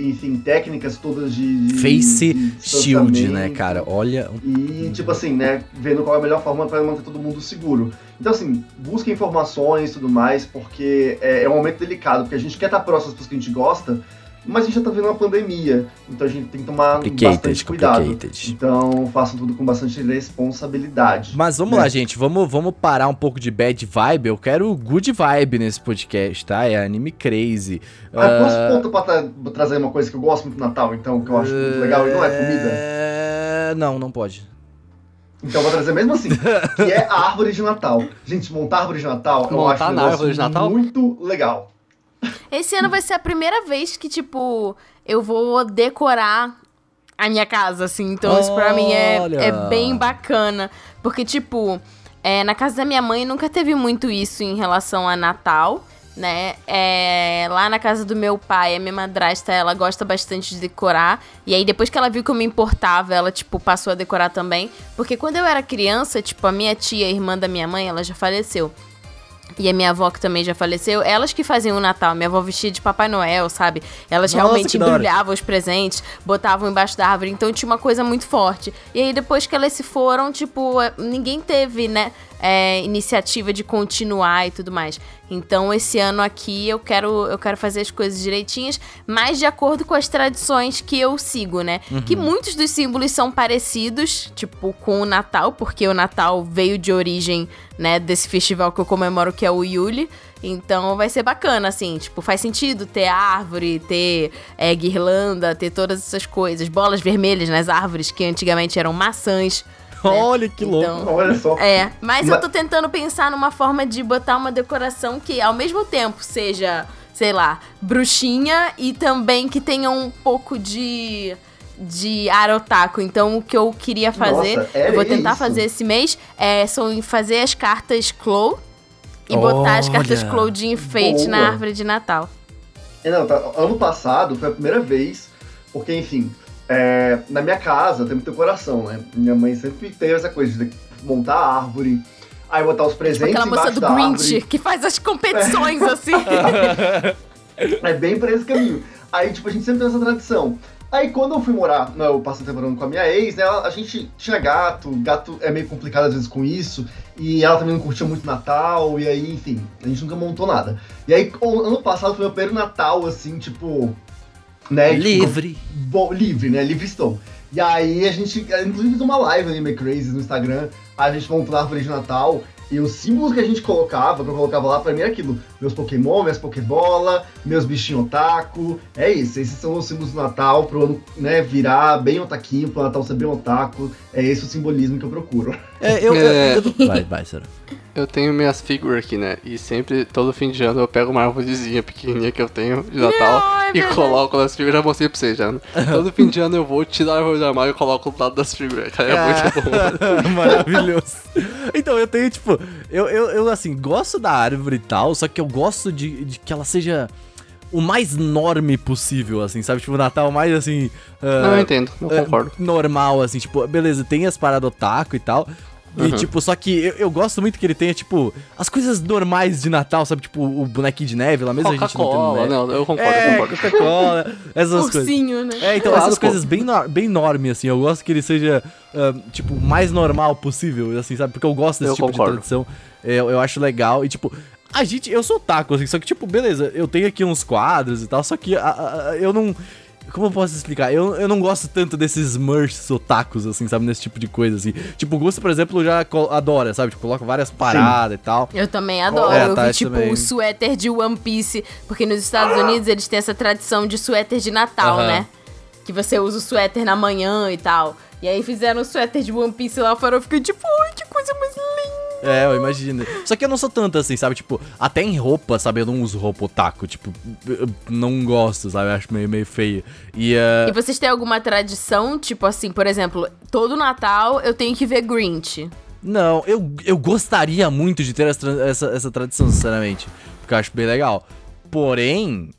enfim, técnicas todas de... Face de Shield, né, cara? Olha. E, tipo assim, né, vendo qual é a melhor forma para manter todo mundo seguro. Então, assim, busca informações e tudo mais, porque é, é um momento delicado, porque a gente quer estar próximo das pessoas que a gente gosta, mas a gente já tá vendo uma pandemia, então a gente tem que tomar Complicated, bastante cuidado. complicated. Então, façam tudo com bastante responsabilidade. Mas vamos né? lá, gente. Vamos, vamos parar um pouco de bad vibe. Eu quero good vibe nesse podcast, tá? É anime crazy. Ah, posso ponto pra tra- trazer uma coisa que eu gosto muito do Natal, então, que eu acho muito legal, e não é comida? É... Não, não pode. Então eu vou trazer mesmo assim, que é a árvore de Natal. Gente, montar árvore de Natal, eu Montar acho um negócio árvore de Natal? muito legal. Esse ano vai ser a primeira vez que, tipo, eu vou decorar a minha casa, assim. Então, isso pra mim é, Olha! é bem bacana. Porque, tipo, é, na casa da minha mãe nunca teve muito isso em relação a Natal, né? É, lá na casa do meu pai, a minha madrasta, ela gosta bastante de decorar. E aí, depois que ela viu que eu me importava, ela, tipo, passou a decorar também. Porque quando eu era criança, tipo, a minha tia, irmã da minha mãe, ela já faleceu. E a minha avó, que também já faleceu, elas que faziam o Natal. Minha avó vestia de Papai Noel, sabe? Elas Nossa, realmente embrulhavam os presentes, botavam embaixo da árvore. Então tinha uma coisa muito forte. E aí, depois que elas se foram, tipo, eh, ninguém teve, né? É, iniciativa de continuar e tudo mais. Então, esse ano aqui eu quero, eu quero fazer as coisas direitinhas, mas de acordo com as tradições que eu sigo, né? Que muitos dos símbolos são parecidos, tipo, com o Natal, porque o Natal veio de origem, né, desse festival que eu comemoro, que é o Yule. Então vai ser bacana, assim, tipo, faz sentido ter árvore, ter é, guirlanda, ter todas essas coisas, bolas vermelhas nas árvores que antigamente eram maçãs. Olha que louco. Então, Olha só. é, mas Ma- eu tô tentando pensar numa forma de botar uma decoração que ao mesmo tempo seja, sei lá, bruxinha e também que tenha um pouco de de ar otaku. Então o que eu queria fazer, Nossa, é eu vou tentar isso. fazer esse mês, é são fazer as cartas Clow e botar as cartas Olha. Clow de enfeite Boa. na árvore de Natal. É, não, tá, ano passado foi a primeira vez, porque, enfim, é, na minha casa tem muita decoração, né? Minha mãe sempre teve essa coisa de montar a árvore, aí botar os Tipo presentes aquela moça do Grinch que faz as competições assim. <laughs> É bem pra esse caminho. Aí, tipo, a gente sempre tem essa tradição. Aí, quando eu fui morar, né, eu passei temporando com a minha ex, né, a gente tinha gato, gato é meio complicado às vezes com isso, e ela também não curtia muito Natal, e aí, enfim, a gente nunca montou nada. E aí, ano passado foi meu primeiro Natal, assim, tipo, né, tipo, Livre. Bom, livre, né? Livre estou. E aí a gente, inclusive, fez uma live ali, meio crazy, no Instagram. A gente montou a árvore de Natal. E os símbolos que a gente colocava, que eu colocava lá, pra mim era aquilo. Meus Pokémon, minhas Pokébola, meus bichinhos otaku. É isso, esses são os símbolos do Natal pro ano, né, virar bem otaquinho, pro Natal ser bem otaku. É esse o simbolismo que eu procuro. É, eu, É. eu- Vai, vai, Sarah. Eu tenho minhas figuras aqui, né? E sempre, todo fim de ano, eu pego uma árvorezinha pequenininha que eu tenho de Natal Não, é e coloco nas figuras. Já mostrei pra vocês já. né? <laughs> Todo fim de ano eu vou tirar a árvore do armário e coloco do lado das figuras. Cara, é muito bom. <laughs> Maravilhoso. Então, eu tenho, tipo, eu, eu, eu, assim, gosto da árvore e tal, só que eu gosto de, de que ela seja o mais norme possível, assim, sabe? Tipo, o Natal mais, assim... ah, Não, eu entendo, eu é, concordo. normal, assim, tipo, beleza, tem as paradas otaku e tal, E, tipo, só que eu, eu gosto muito que ele tenha, tipo, as coisas normais de Natal, sabe? Tipo, o bonequinho de neve lá, mesmo a gente não neve. não, eu concordo, É, eu concordo. Coca-Cola, essas coisas. Ursinho, né? É, então, Claro, essas pô. coisas bem, no, bem enorme, assim. Eu gosto que ele seja, ah, tipo, mais normal possível, assim, sabe? Porque eu gosto desse Eu tipo concordo. de tradição. Eu, eu acho legal. E, tipo, a gente. Eu sou taco, assim, só que, tipo, beleza, eu tenho aqui uns quadros e tal, só que ah, ah, eu não. Como eu posso explicar? Eu, eu não gosto tanto desses merch otakus, assim, sabe? Nesse tipo de coisa, assim. Tipo, o Gusto, por exemplo, já adora, sabe? Tipo, coloca várias paradas e tal. Eu também adoro. É, eu tá, vi, isso tipo, também. o suéter de One Piece. Porque nos Estados Unidos eles têm essa tradição de suéter de Natal, Aham. né? Que você usa o suéter na manhã e tal. E aí fizeram o suéter de One Piece lá fora. Eu fiquei tipo, ai, que coisa mais linda. É, eu imagino. Só que eu não sou tanto assim, sabe? Tipo, até em roupa, sabe? Eu não uso roupa otaku. Tipo, eu não gosto, sabe? Eu acho meio, meio feio. E, eh, E vocês têm alguma tradição? Tipo assim, por exemplo, todo Natal eu tenho que ver Grinch. Não, eu, eu gostaria muito de ter essa, essa, essa tradição, sinceramente. Porque eu acho bem legal. Porém,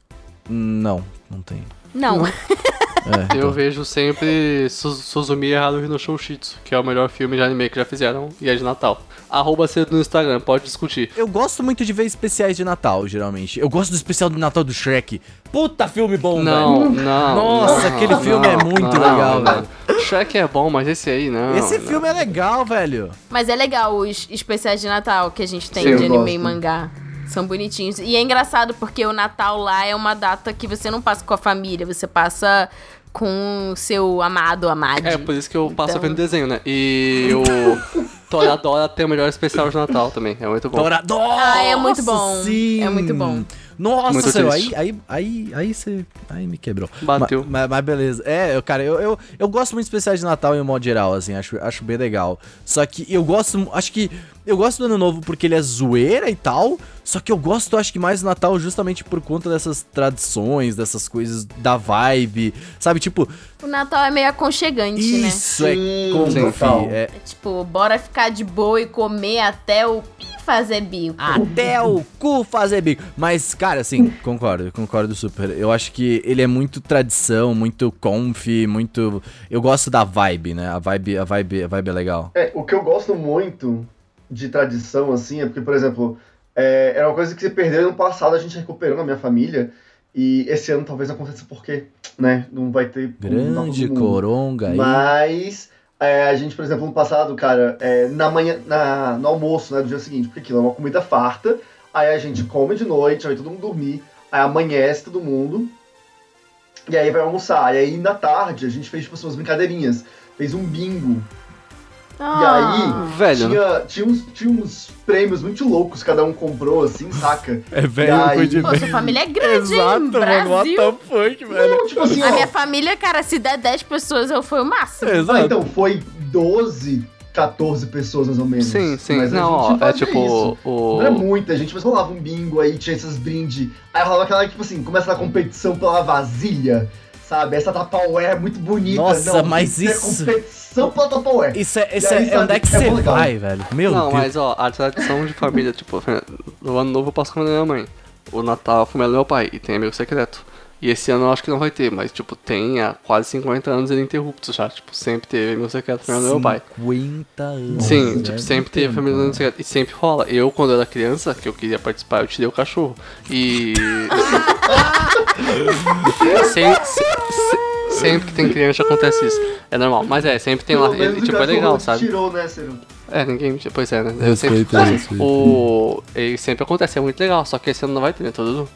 não, não tem. Não. <laughs> É, Eu então. vejo sempre Su- Suzumi Haruhi no Shoushitsu, que é o melhor filme de anime que já fizeram e é de Natal. Arroba cedo no Instagram, pode discutir. Eu gosto muito de ver especiais de Natal, geralmente. Eu gosto do especial de Natal do Shrek. Puta filme bom, Não, velho. não. Nossa, não, aquele filme é muito não, legal, não. Shrek é bom, mas esse aí não. Esse não. filme é legal, velho. Mas é legal os especiais de Natal que a gente tem Sim, de anime e gosto. mangá. São bonitinhos. E é engraçado porque o Natal lá é uma data que você não passa com a família, você passa com o seu amado, amade. É, por isso que eu passo Então- vendo desenho, né? E o Toradora tem o melhor especial de Natal também, é muito bom. Torador! Ah, é muito bom. Sim. É muito bom. Nossa, aí, aí, aí, aí você. Aí me quebrou. Bateu. Ma- Mas, mas beleza. É, eu, cara, eu, eu, eu gosto muito de especiais de Natal em um modo geral, assim, acho, acho bem legal. Só que eu gosto. Acho que. Eu gosto do ano novo porque ele é zoeira e tal. Só que eu gosto, acho que mais do Natal justamente por conta dessas tradições, dessas coisas da vibe. Sabe, tipo, O Natal é meio aconchegante, né? isso é como é, É tipo, bora ficar de boa e comer até o fazer bico. Até o cu fazer bico. Mas, cara, assim, concordo, concordo super. Eu acho que ele é muito tradição, muito comfy, muito. Eu gosto da vibe, né? A vibe, a vibe, a vibe é legal. É, o que eu gosto muito de tradição, assim, é porque, por exemplo, é, era uma coisa que se perdeu no passado, a gente recuperou na minha família. E esse ano talvez não aconteça porque, né? Não vai ter. Grande mundo. coronga aí. Mas é, a gente, por exemplo, no passado, cara, é, na manhã, na, no almoço, né, do dia seguinte, porque aquilo é uma comida farta, aí a gente come de noite, aí todo mundo dormir, aí amanhece todo mundo, e aí vai almoçar. E aí na tarde a gente fez tipo assim, umas brincadeirinhas, fez um bingo. Ah, Velho, Tinha, tinha, uns, tinha uns prêmios muito loucos, cada um comprou, assim, saca? <laughs> É velho, coisa de- Pô, sua família é grande, Exato, hein? mano. What Brasil. the fuck, velho? Não, tipo assim, A ó, minha família, cara, se der 10 pessoas, eu fui o máximo. ah, Exato. então foi 12, 14 pessoas mais ou menos. sim, sim. Mas a Não, ó, gente é tipo isso. o. Não era muita gente, mas rolava um bingo aí, tinha esses brindes. Aí rolava aquela, tipo assim, começa a competição pela vasilha, sabe? Essa Tupperware é muito bonita. Nossa, não, mas ter isso- competição pela Tupperware. Isso é, isso E aí, é, é onde é que é você legal. vai, velho? Meu Não, Deus. mas ó, a tradição de família, tipo, no ano novo eu passo com a minha mãe. O Natal com o meu pai e tem amigo secreto. E esse ano eu acho que não vai ter, mas tipo, tem há quase 50 anos ininterruptos já. Tipo, sempre teve amigo secreto com o meu pai. 50 anos. Sim, velho. tipo, sempre teve família no secreto. E sempre rola. Eu, quando era criança, que eu queria participar, eu tirei o cachorro. E. <laughs> Sem- se- se- sempre que tem criança acontece isso. É normal. Mas é, sempre tem lá. Pelo E, tipo, é legal, sabe? tirou, né, Ciro? É, ninguém. Pois é, né? Eu sempre. Respeito. O. E sempre acontece, é muito legal. Só que esse ano não vai ter, né? Todo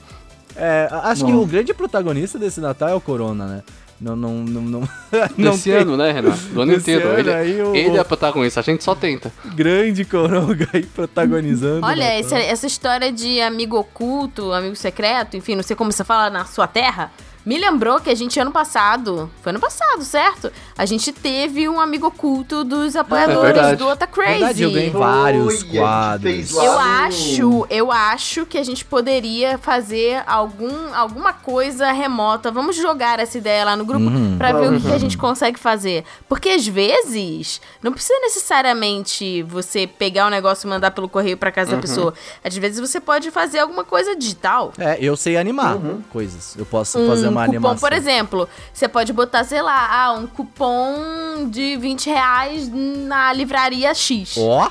É, acho que Nossa. o grande protagonista desse Natal é o Corona, né? Não, não, não, não. <laughs> não Desse tem ano, né, Renan? Do ano Desse inteiro. ano Ele, aí, o- ele é protagonista, a gente só tenta. grande Coronga aí protagonizando. Olha, essa, essa história de amigo oculto, amigo secreto, enfim, não sei como você fala na sua terra, me lembrou que a gente, ano passado, foi ano passado, certo? A gente teve um amigo oculto dos apoiadores É do Ota Crazy. Verdade, eu ganhei vários gente quadros. fez lá. Eu acho, eu acho que a gente poderia fazer algum, alguma coisa remota. Vamos jogar essa ideia lá no grupo Uhum. pra ver o que, a Uhum. gente consegue fazer. Porque às vezes não precisa necessariamente você pegar o negócio e mandar pelo correio pra casa da pessoa. Às vezes você pode fazer alguma coisa digital. É, eu sei animar Uhum. coisas. Eu posso fazer cupom, animação. por exemplo, você pode botar, sei lá, ah, um cupom de 20 reais na livraria X. Ó,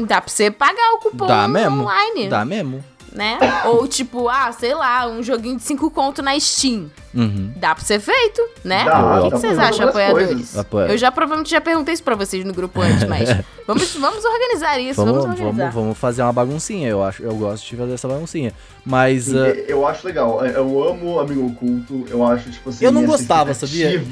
Dá pra você pagar o cupom dá mesmo. online, Dá mesmo. Né? Ou tipo, ah, sei lá, um joguinho de 5 conto na Steam. Uhum. Dá pra ser feito, né? Dá, o que, que vocês acham, apoiadores? Eu já provavelmente já perguntei isso pra vocês no grupo antes, mas <laughs> vamos, vamos organizar isso, vamos, Vamos, organizar. vamos, vamos fazer uma baguncinha, eu acho. Eu gosto de fazer essa baguncinha. Mas. ah, Eu acho legal. Eu amo Amigo Oculto. Eu acho, tipo assim. Eu não gostava, sabia?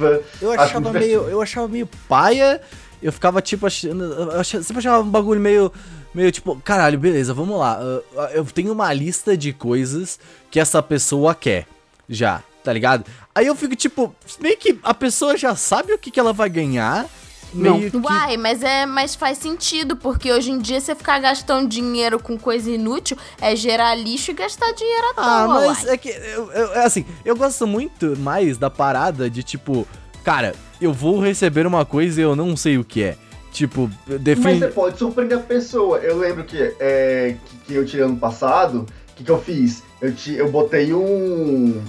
Eu achava meio. <laughs> Eu achava meio paia. Eu ficava, tipo, achando. Eu achava, sempre achava um bagulho meio. Meio tipo, caralho, beleza, vamos lá. ah, Eu tenho uma lista de coisas que essa pessoa quer. Já, tá ligado? Aí eu fico, tipo, meio que a pessoa já sabe o que, que ela vai ganhar. Meio que. Uai, mas é, mas faz sentido, porque hoje em dia você ficar gastando dinheiro com coisa inútil é gerar lixo e gastar dinheiro à Ah, toa. mas uai. é que, eu, eu- é assim, eu gosto muito mais da parada de tipo, cara, eu vou receber uma coisa e eu não sei o que é. Tipo, Mas define. você pode surpreender a pessoa. Eu lembro que, é, que, que eu tirei ano passado, o que, que eu fiz? Eu, ti, eu botei um.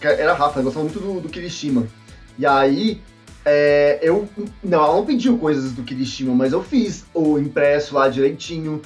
Era a Rafa, eu gostava muito do, do Kirishima. E aí, é, eu. Não, ela não pediu coisas do Kirishima, mas eu fiz o impresso lá direitinho.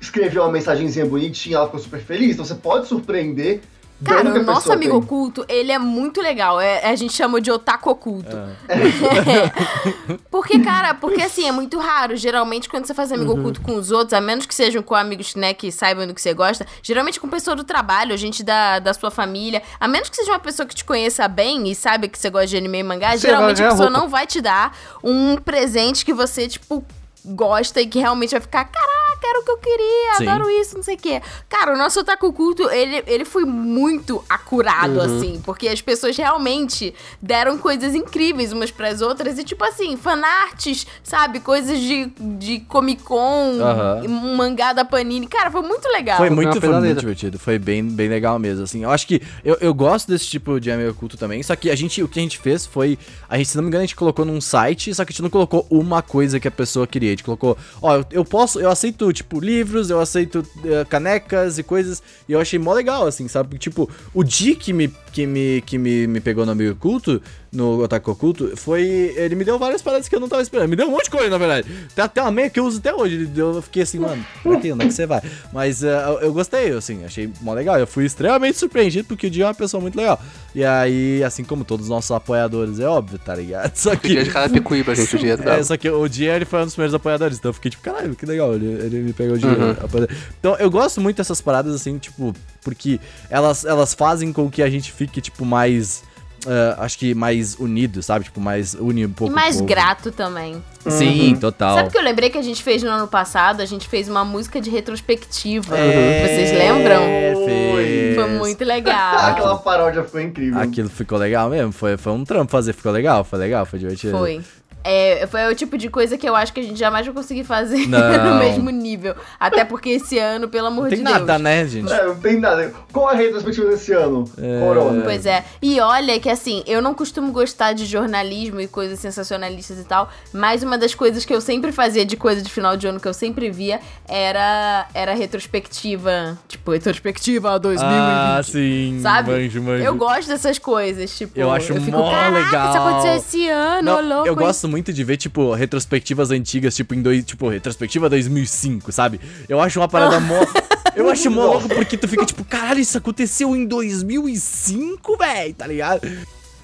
Escrevi uma mensagenzinha bonitinha, ela ficou super feliz. Então você pode surpreender. Cara, o nosso amigo tem. oculto, ele é muito legal. É, a gente chama de otaku oculto. Ah. <laughs> porque, cara, porque assim, é muito raro. Geralmente, quando você faz amigo Uhum. oculto com os outros, a menos que sejam com amigos, né, que saibam do que você gosta, geralmente com pessoa do trabalho, gente da, da sua família, a menos que seja uma pessoa que te conheça bem e saiba que você gosta de anime e mangá, Você geralmente a pessoa roupa. não vai te dar um presente que você, tipo, gosta e que realmente vai ficar, caraca, era o que eu queria, Sim. adoro isso, não sei o quê. Cara, o nosso otaku culto, ele, ele foi muito acurado, Uhum. assim, porque as pessoas realmente deram coisas incríveis umas pras outras e, tipo assim, fanarts, sabe? Coisas de, de Comic Con, Aham. um mangá da Panini. Cara, foi muito legal. Foi muito, foi muito divertido, foi bem, bem legal mesmo, assim. Eu acho que eu, eu gosto desse tipo de amigo oculto também, só que a gente, o que a gente fez foi, a gente, se não me engano, a gente colocou num site, só que a gente não colocou uma coisa que a pessoa queria, a gente colocou, ó, eu, eu posso, eu aceito, tipo, livros, eu aceito eh, canecas e coisas, e eu achei mó legal, assim, sabe? Tipo, o Di que me, que me, que me, me pegou no amigo oculto, no Otaku Oculto, foi, ele me deu várias paradas que eu não tava esperando, me deu um monte de coisa, na verdade. Tem até uma meia que eu uso até hoje, eu fiquei assim, mano, pra? Onde é que você vai? Mas eh, eu, gostei, assim, achei mó legal. Eu fui extremamente surpreendido porque o Dia é uma pessoa muito legal. E aí, assim como todos os nossos apoiadores, é óbvio, tá ligado? Só Que dia que. de gente, o É, <laughs> dela. só que o Dia ele foi um dos primeiros apoiadores, então eu fiquei tipo, caralho, que legal, ele, ele me pegou o dia. Uhum. Então eu gosto muito dessas paradas, assim, tipo, porque elas, elas fazem com que a gente fique, tipo, mais. Ah, acho que mais unido, sabe? Tipo, mais une um E pouco. o mais povo. grato também. Sim, total. Sabe o que eu lembrei que a gente fez no ano passado? A gente fez uma música de retrospectiva. É, Vocês lembram? fez. Foi muito legal. <laughs> Aquela paródia ficou incrível. Aquilo ficou legal mesmo, foi, foi um trampo fazer, ficou legal, foi legal, foi divertido. Foi. É, foi o tipo de coisa que eu acho que a gente jamais vai conseguir fazer <laughs> no mesmo nível. Até porque esse ano, pelo amor Não tem de nada, Deus. né, gente? É, não tem nada. Qual a retrospectiva desse ano? É. Corona. Pois é. E olha que assim, eu não costumo gostar de jornalismo e coisas sensacionalistas e tal, mas uma das coisas que eu sempre fazia de coisa de final de ano que eu sempre via era era retrospectiva, tipo, retrospectiva 2020. Ah, sim. Sabe? Manjo, manjo. Eu gosto dessas coisas, tipo, Eu acho fico, mó "Caraca, legal." Isso aconteceu esse ano, Não, louco. eu hein?" gosto muito de ver, tipo, retrospectivas antigas, tipo, em dois, tipo, retrospectiva 2005, sabe? Eu acho uma parada mó. <laughs> Eu acho mó louco porque tu fica tipo, caralho, isso aconteceu em 2005, véi, tá ligado?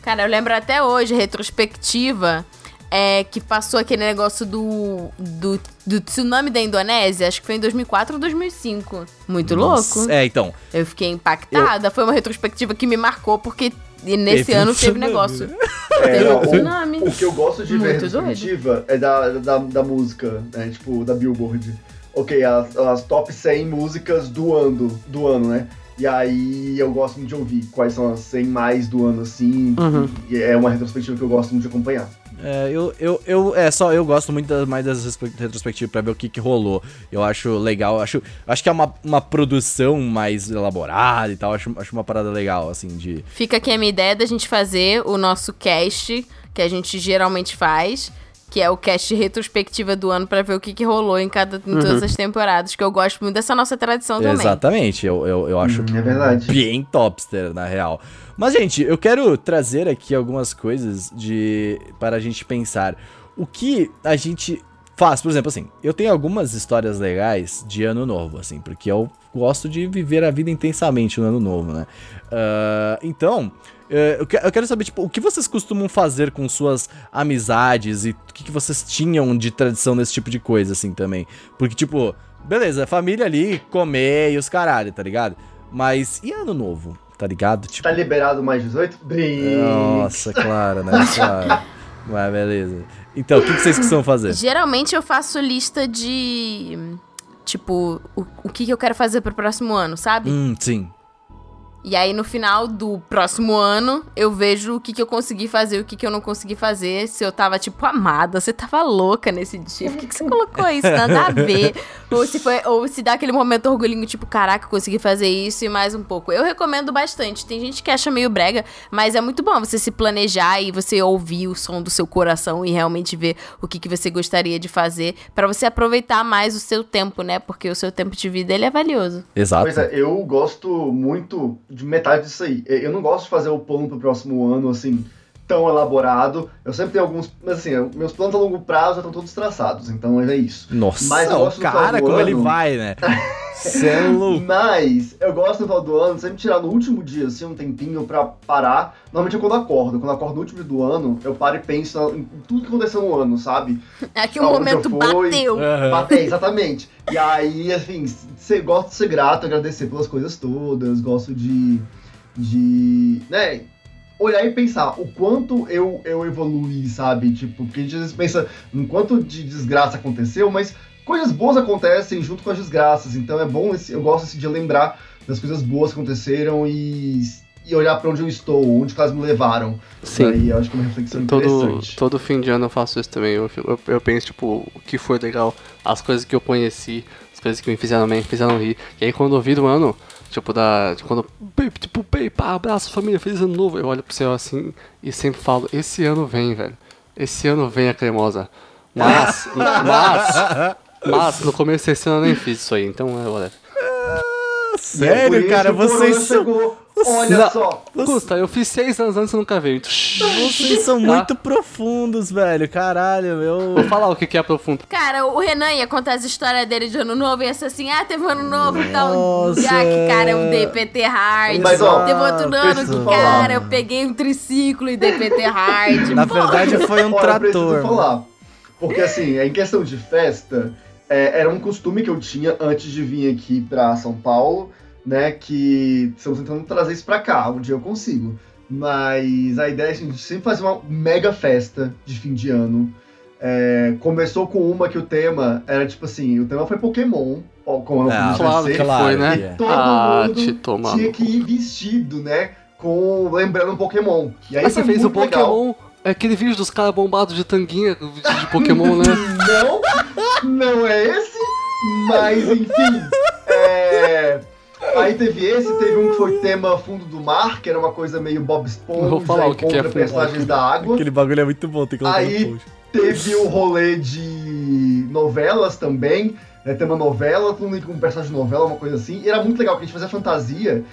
Cara, eu lembro até hoje, retrospectiva, é, que passou aquele negócio do, do, do tsunami da Indonésia, acho que foi em 2004 ou 2005. Muito Nossa, louco. É, então. Eu fiquei impactada. Foi uma retrospectiva que me marcou, porque nesse Teve um ano teve tsunami. negócio. É, Teve um tsunami. o, o que eu gosto de ver Muito doido. retrospectiva é da, da, da música, né? Tipo, da Billboard. Ok, as, as top 100 músicas do ano, do ano, né? E aí eu gosto muito de ouvir quais são as 100 mais do ano, assim. Uhum. E é uma retrospectiva que eu gosto muito de acompanhar. É, eu, eu, eu, é só, eu gosto muito mais das retrospectivas pra ver o que, que rolou. Eu acho legal, acho, acho que é uma, uma produção mais elaborada e tal, acho, acho uma parada legal, assim, de... Fica aqui a minha ideia da gente fazer o nosso cast, que a gente geralmente faz. Que é o cast retrospectiva do ano pra ver o que, que rolou em cada em todas as temporadas, que eu gosto muito dessa nossa tradição também. Exatamente, eu, eu, eu acho Hum, é verdade. bem topster, na real. Mas, gente, eu quero trazer aqui algumas coisas de para a gente pensar. O que a gente faz, por exemplo, assim, eu tenho algumas histórias legais de ano novo, assim, porque eu gosto de viver a vida intensamente no ano novo, né? Ah, então, eu que- eu quero saber, tipo, o que vocês costumam fazer com suas amizades e o que, que vocês tinham de tradição nesse tipo de coisa, assim, também. Porque, tipo, beleza, família ali, comer e os caralho, tá ligado? Mas e ano novo, tá ligado? Tipo, Tá liberado mais 18? Brinque. nossa, claro, né? <laughs> Claro. Mas beleza. Então, o que, que vocês costumam fazer? Geralmente eu faço lista de. Tipo, o, o que, que eu quero fazer pro próximo ano, sabe? Hum, sim. E aí, no final do próximo ano, eu vejo o que, que eu consegui fazer e o que, que eu não consegui fazer. Se eu tava, tipo, amada, você tava louca nesse dia. Por que, que você colocou isso? Nada a ver. <laughs> ou, se foi, ou se dá aquele momento orgulhinho, tipo, caraca, eu consegui fazer isso e mais um pouco. Eu recomendo bastante. Tem gente que acha meio brega, mas é muito bom você se planejar e você ouvir o som do seu coração e realmente ver o que, que você gostaria de fazer pra você aproveitar mais o seu tempo, né? Porque o seu tempo de vida, ele é valioso. Exato. Pois é, eu gosto muito de metade disso aí. Eu não gosto de fazer o plano pro próximo ano, assim, tão elaborado. Eu sempre tenho alguns. Mas assim, meus planos a longo prazo já estão todos traçados, então é isso. Nossa, Mas eu o gosto cara como ele ano. vai, né? <laughs> Cê é. Mas eu gosto no final do ano, sempre tirar no último dia, assim, um tempinho pra parar. Normalmente é quando eu acordo. Quando eu acordo no último dia do ano, eu paro e penso em tudo que aconteceu no ano, sabe? Aqui o Aonde momento eu fui. bateu. Bater, exatamente. E aí, assim, você gosta de ser grato, agradecer pelas coisas todas, gosto de. de. né? Olhar e pensar o quanto eu, eu evoluí, sabe? Tipo, porque a gente às vezes pensa em quanto de desgraça aconteceu, mas coisas boas acontecem junto com as desgraças. Então é bom, esse, eu gosto esse, de lembrar das coisas boas que aconteceram e, e olhar pra onde eu estou, onde elas me levaram. Sim. Aí eu acho que é uma reflexão Todo, interessante. todo fim de ano eu faço isso também. Eu, eu, eu penso, tipo, o que foi legal, as coisas que eu conheci, as coisas que me fizeram bem, me fizeram rir. E aí quando eu viro o ano, tipo, da. Quando. Tipo, pá, abraço, família, feliz ano novo. Eu olho pro céu assim e sempre falo, esse ano vem, velho. Esse ano vem a cremosa. Mas, <laughs> mas, mas, no começo desse ano eu nem fiz isso aí, então é whatever. É Sério, isso cara, vocês são, chegou. Olha Não. só. Gusta, eu fiz seis anos antes e nunca veio. vocês são Tá? muito profundos, velho. Caralho, meu. Vou falar o que é profundo. Cara, o Renan ia contar as histórias dele de ano novo e ia ser assim, ah, teve um ano novo e tal. Ah, que cara, eu dei PT hard. Mas, ó, teve outro ano preciso que, falar. cara, eu peguei um triciclo e dei PT hard. Na verdade, foi um Olha, eu trator. falar. Porque assim, em questão de festa, é, era um costume que eu tinha antes de vir aqui pra São Paulo, né? Que estamos tentando trazer isso pra cá, um dia eu consigo. Mas a ideia é a gente sempre fazer uma mega festa de fim de ano. É, começou com uma que o tema era tipo assim, o tema foi Pokémon, como eu fiz claro ser, que foi, né? que é. todo Ah, mundo te toma. tinha que ir vestido, né? Com lembrando um Pokémon. E aí Aí você fez o muito legal. Pokémon, é aquele vídeo dos caras bombados de tanguinha de de Pokémon, né? <laughs> Não, não é esse, mas enfim. Aí teve esse, teve um que foi tema fundo do mar, que era uma coisa meio Bob Esponja, Vou falar o que que é fundo personagens da água. Aquele bagulho é muito bom, tem que colocar Aí-. Teve o rolê de novelas também, né, tema novela, com um personagem de novela, uma coisa assim. E era muito legal, porque a gente fazia fantasia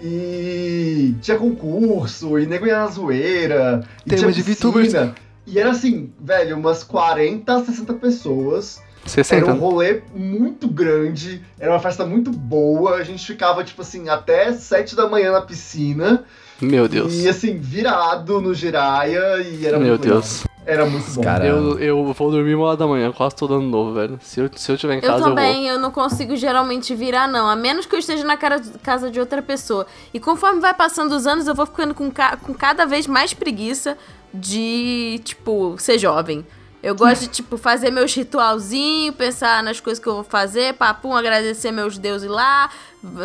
e tinha concurso, e nego ia na zoeira, e Tema tinha de piscina. VTubers. E era assim, velho, umas 40, 60 pessoas. Era 60. um rolê muito grande, era uma festa muito boa. A gente ficava, tipo assim, até 7 da manhã na piscina. Meu Deus. E assim, virado no Jiraya e era Meu muito legal. Deus. Era muito bom. Cara, Eu, eu vou dormir uma hora da manhã, quase todo ano novo, velho. Se eu, se eu tiver em Eu casa, eu, vou. também, eu não consigo geralmente virar, não. A menos que eu esteja na cara- casa de outra pessoa. E conforme vai passando os anos, eu vou ficando com, ca- com cada vez mais preguiça de, tipo, ser jovem. Eu gosto de, tipo, fazer meus ritualzinhos, pensar nas coisas que eu vou fazer, papum, agradecer meus deuses lá,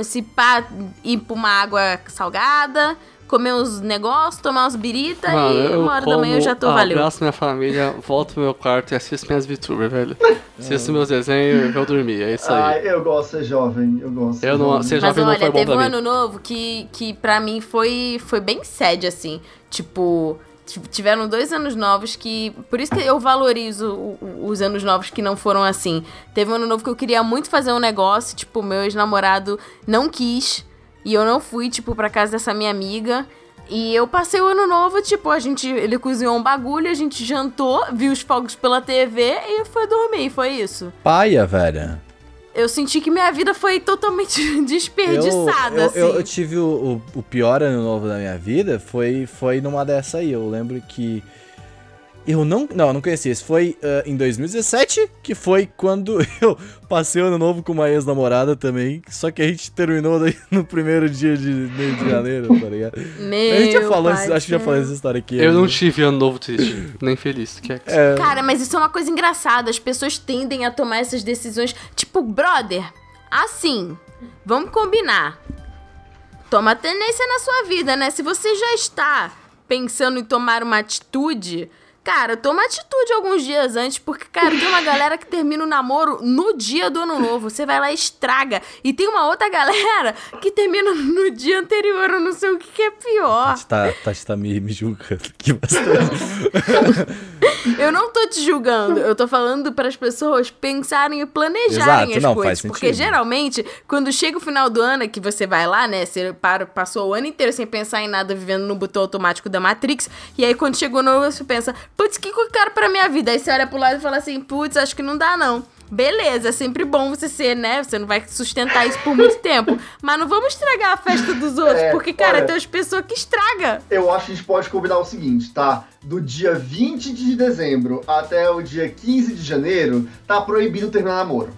se pá, ir pra uma água salgada, comer uns negócios, tomar uns birita Mano, e uma hora da manhã eu já tô valeu. abraço minha família, volto pro meu quarto e assisto minhas VTubers, velho. Assisto meus desenhos e vou dormir, é isso aí. eu gosto de ser jovem, eu gosto. de ser Eu não- jovem. seja- Mas jovem não foi olha, bom teve pra um mim. ano novo que, que pra mim foi, foi bem sad, assim. Tipo, tiveram dois anos novos que. Por isso que eu valorizo os anos novos que não foram assim. Teve um ano novo que eu queria muito fazer um negócio, tipo, meu ex-namorado não quis. E eu não fui, tipo, pra casa dessa minha amiga. E eu passei o ano novo, tipo, a gente. Ele cozinhou um bagulho, a gente jantou, viu os fogos pela TV e foi dormir. Foi isso. Paia, velho. Eu senti que minha vida foi totalmente <laughs> desperdiçada, eu, assim. eu, eu tive o, o, o pior ano novo da minha vida, foi, foi numa dessa aí. Eu lembro que. Eu não. Não, eu não conhecia. Isso foi ah, em 2017, que foi quando <laughs> eu passei o ano novo com uma ex-namorada também. Só que a gente terminou daí <laughs> no primeiro dia de, de, de janeiro, tá ligado? Meu a gente já falou, esse- acho que já céu. essa história aqui. Eu não né? tive ano novo triste, nem feliz. Que é que- É, Cara, mas isso é uma coisa engraçada. As pessoas tendem a tomar essas decisões. Tipo, brother, assim, vamos combinar. Toma tendência na sua vida, né? Se você já está pensando em tomar uma atitude, cara, toma atitude alguns dias antes, porque, cara, tem uma galera que termina o namoro no dia do ano novo. Você vai lá e estraga. E tem uma outra galera que termina no dia anterior. Eu não sei o que, que é a pior. gente tá, tá, tá me, me julgando aqui bastante. Eu não tô te julgando, eu tô falando para as pessoas pensarem e planejarem Exato, as não, coisas. Porque sentido. geralmente, quando chega o final do ano, é que você vai lá, né? Você para, passou o ano inteiro sem pensar em nada, vivendo no botão automático da Matrix. E aí, quando chegou no novo, você pensa, putz, o que que eu quero pra minha vida? Aí você olha pro lado e fala assim, putz, acho que não dá, não. Beleza, é sempre bom você ser, né? Você não vai sustentar isso por muito tempo. Mas não vamos estragar a festa dos outros, É, porque, cara, olha- tem as pessoas que estraga. Eu acho que a gente pode combinar o seguinte, tá? Do dia 20 de dezembro até o dia 15 de janeiro, tá proibido terminar namoro.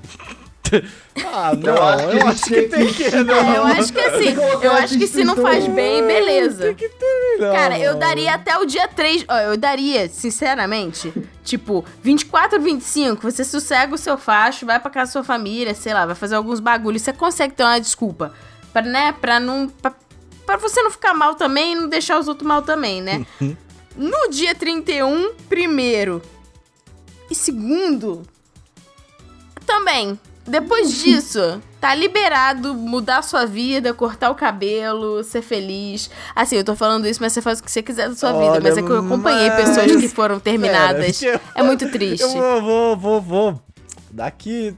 Ah, não, Eu acho que eu acho gente que tem que- que. É, Não, eu acho que assim, que eu acho que se não faz bem, beleza. Tem que ter, não. Cara, eu daria até o dia 3. Ó, eu daria, sinceramente, tipo, 24, 25, você sossega o seu facho, vai pra casa da sua família, sei lá, vai fazer alguns bagulhos. Você consegue ter uma desculpa. Pra, né, pra não. Pra, pra você não ficar mal também e não deixar os outros mal também, né? no dia 31, primeiro. E segundo. Também. Depois disso, tá liberado mudar sua vida, cortar o cabelo, ser feliz. Assim, eu tô falando isso, mas você faz o que você quiser da sua vida. Olha, Mas é que eu acompanhei mas- pessoas que <laughs> foram terminadas. Pera, É muito triste. Eu vou, vou, vou, vou. Daqui.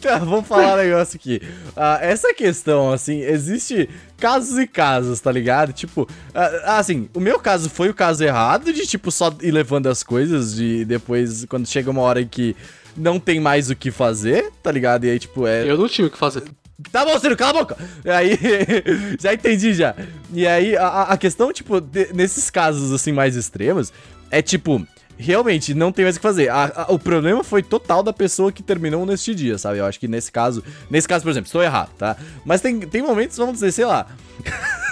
Tá, Vamos falar um negócio aqui. Ah, essa questão, assim, existe casos e casos, tá ligado? Tipo, ah, assim, o meu caso foi o caso errado de, tipo, só ir levando as coisas de depois, quando chega uma hora em que não tem mais o que fazer, tá ligado? E aí, tipo, é. Eu não tinha o que fazer. Tá bom, Ciro, cala a boca! E aí, <laughs> já entendi já. E aí, a, a questão, tipo, de- nesses casos, assim, mais extremos, é tipo, realmente, não tem mais o que fazer. A- a- o problema foi total da pessoa que terminou neste dia, sabe? Eu acho que nesse caso, nesse caso, por exemplo, estou errado, tá? Mas tem, tem momentos, vamos dizer, sei lá... <laughs>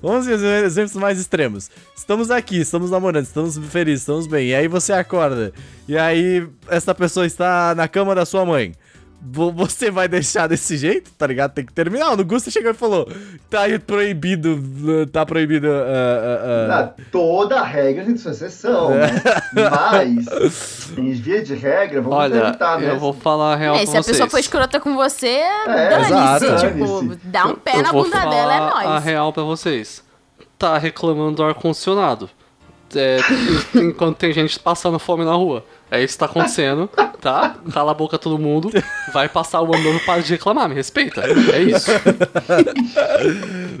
Vamos dizer exemplos mais extremos. Estamos aqui, estamos namorando, estamos felizes, estamos bem. E aí você acorda. E aí essa pessoa está na cama da sua mãe. Vo- Você vai deixar desse jeito, tá ligado? Tem que terminar. O Gusta chegou e falou: tá aí proibido, tá proibido. ah, ah. Na- toda regra tem sua exceção, né? <laughs> Mas, em via de regra, vamos Olha, tentar, né? eu vou falar a real É, pra se a vocês. pessoa for escrota com você, exato, dane-se. Tipo, dá um pé Eu na vou bunda falar dela, é a nóis. real pra vocês. Tá reclamando do ar-condicionado. É, <laughs> enquanto tem gente passando fome na rua. É isso que tá acontecendo, tá? Cala a boca todo mundo. Vai passar o ano novo para de reclamar, me respeita. É isso.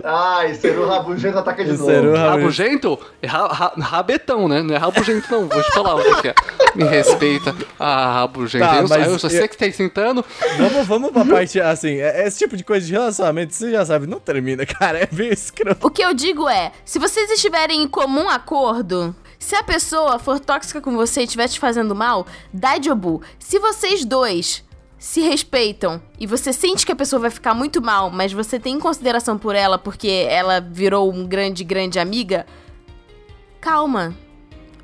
Ai, Seru Rabugento ataca de novo. Seru Rabugento. Rabugento? É ra- ra- rabetão, né? Não é rabugento, não. Vou te falar o que é. Me respeita. Ah, rabugento. Tá, eu, mas eu só sei que tá tentando. Vamos, vamos pra parte, assim, é- esse tipo de coisa de relacionamento, você já sabe, não termina, cara. É meio escroto. O que eu digo é, se vocês estiverem em comum acordo, se a pessoa for tóxica com você e estiver te fazendo mal, dá jobu. Se vocês dois se respeitam e você sente que a pessoa vai ficar muito mal, mas você tem consideração por ela porque ela virou um grande, grande amiga, calma.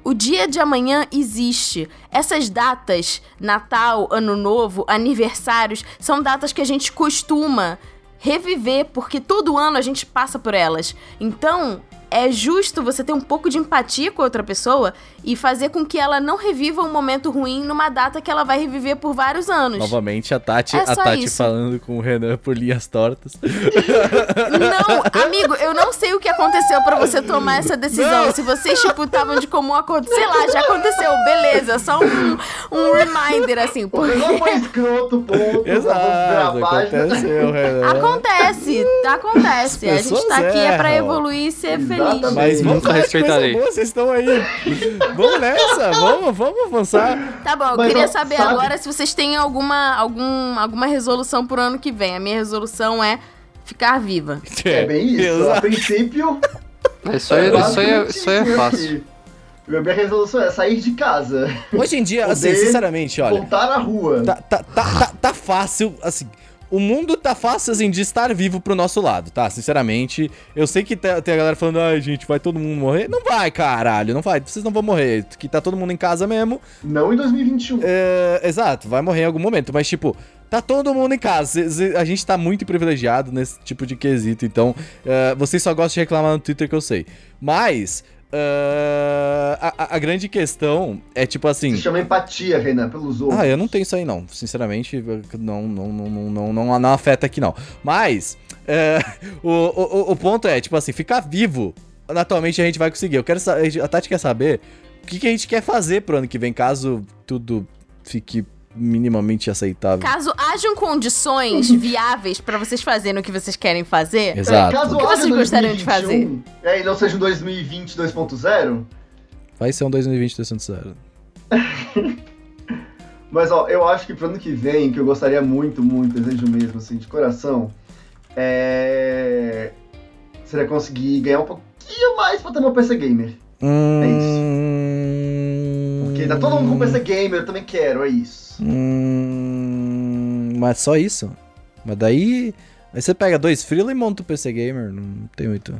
O dia de amanhã existe. Essas datas, Natal, Ano Novo, aniversários, são datas que a gente costuma reviver, porque todo ano a gente passa por elas. Então, é justo você ter um pouco de empatia com a outra pessoa e fazer com que ela não reviva um momento ruim numa data que ela vai reviver por vários anos. Novamente, a Tati, É a Tati isso. falando com o Renan por linhas tortas. Não, amigo, eu não sei o que aconteceu pra você tomar essa decisão. Não. Se vocês, tipo, estavam de comum acordo, sei lá, já aconteceu, beleza. Só um, um reminder, assim. Porque Renan foi escroto, ponto. Exato, aconteceu, Renan. acontece, acontece. A gente tá aqui é pra erram. evoluir e ser feliz. Exatamente. Mas vamos coisa respeitarei. boa, vocês estão aí. Vamos nessa, vamos, vamos avançar. Tá bom, eu Mas, queria ó, saber sabe- agora se vocês têm alguma, algum, alguma resolução pro ano que vem. A minha resolução é ficar viva. É bem isso. A Exato. princípio. Isso aí, isso aí, é, isso aí é basicamente fácil. Minha resolução é sair de casa, Hoje em dia, assim, sinceramente, olha, voltar à rua. tá, tá, tá, tá, tá fácil, assim. O mundo tá fácil, assim, de estar vivo pro nosso lado, tá? Sinceramente, eu sei que tá- tem a galera falando, ai, gente, vai todo mundo morrer. Não vai, caralho, não vai, vocês não vão morrer. Que tá todo mundo em casa mesmo. Não em 2021. É, exato, vai morrer em algum momento, mas tipo, tá todo mundo em casa. A gente tá muito privilegiado nesse tipo de quesito, então é, vocês só gostam de reclamar no Twitter que eu sei. Mas é, a, a- grande questão é tipo assim. Se chama empatia, Renan, pelos outros. Ah, eu não tenho isso aí não. Sinceramente, não, não, não, não, não, não, afeta aqui não. Mas <laughs> é, o, o, o ponto é, tipo assim, ficar vivo, atualmente a gente vai conseguir. Eu quero a Tati quer saber o que, que a gente quer fazer pro ano que vem, caso tudo fique minimamente aceitável. Caso hajam condições <laughs> viáveis pra vocês fazerem o que vocês querem fazer, Exato. É, caso O que vocês gostariam de 2021, É, e não seja um 2020 2.0. Vai ser um 2020 2.0. <laughs> Mas ó, eu acho que pro ano que vem, que eu gostaria muito, muito, desejo mesmo, assim, de coração, é. Seria conseguir ganhar um pouquinho mais pra ter meu PC Gamer. Hum... Porque tá todo mundo com PC Gamer, eu também quero, é isso. Hum... Mas só isso? Mas daí... Aí você pega dois freela e monta o PC Gamer, não tem muito...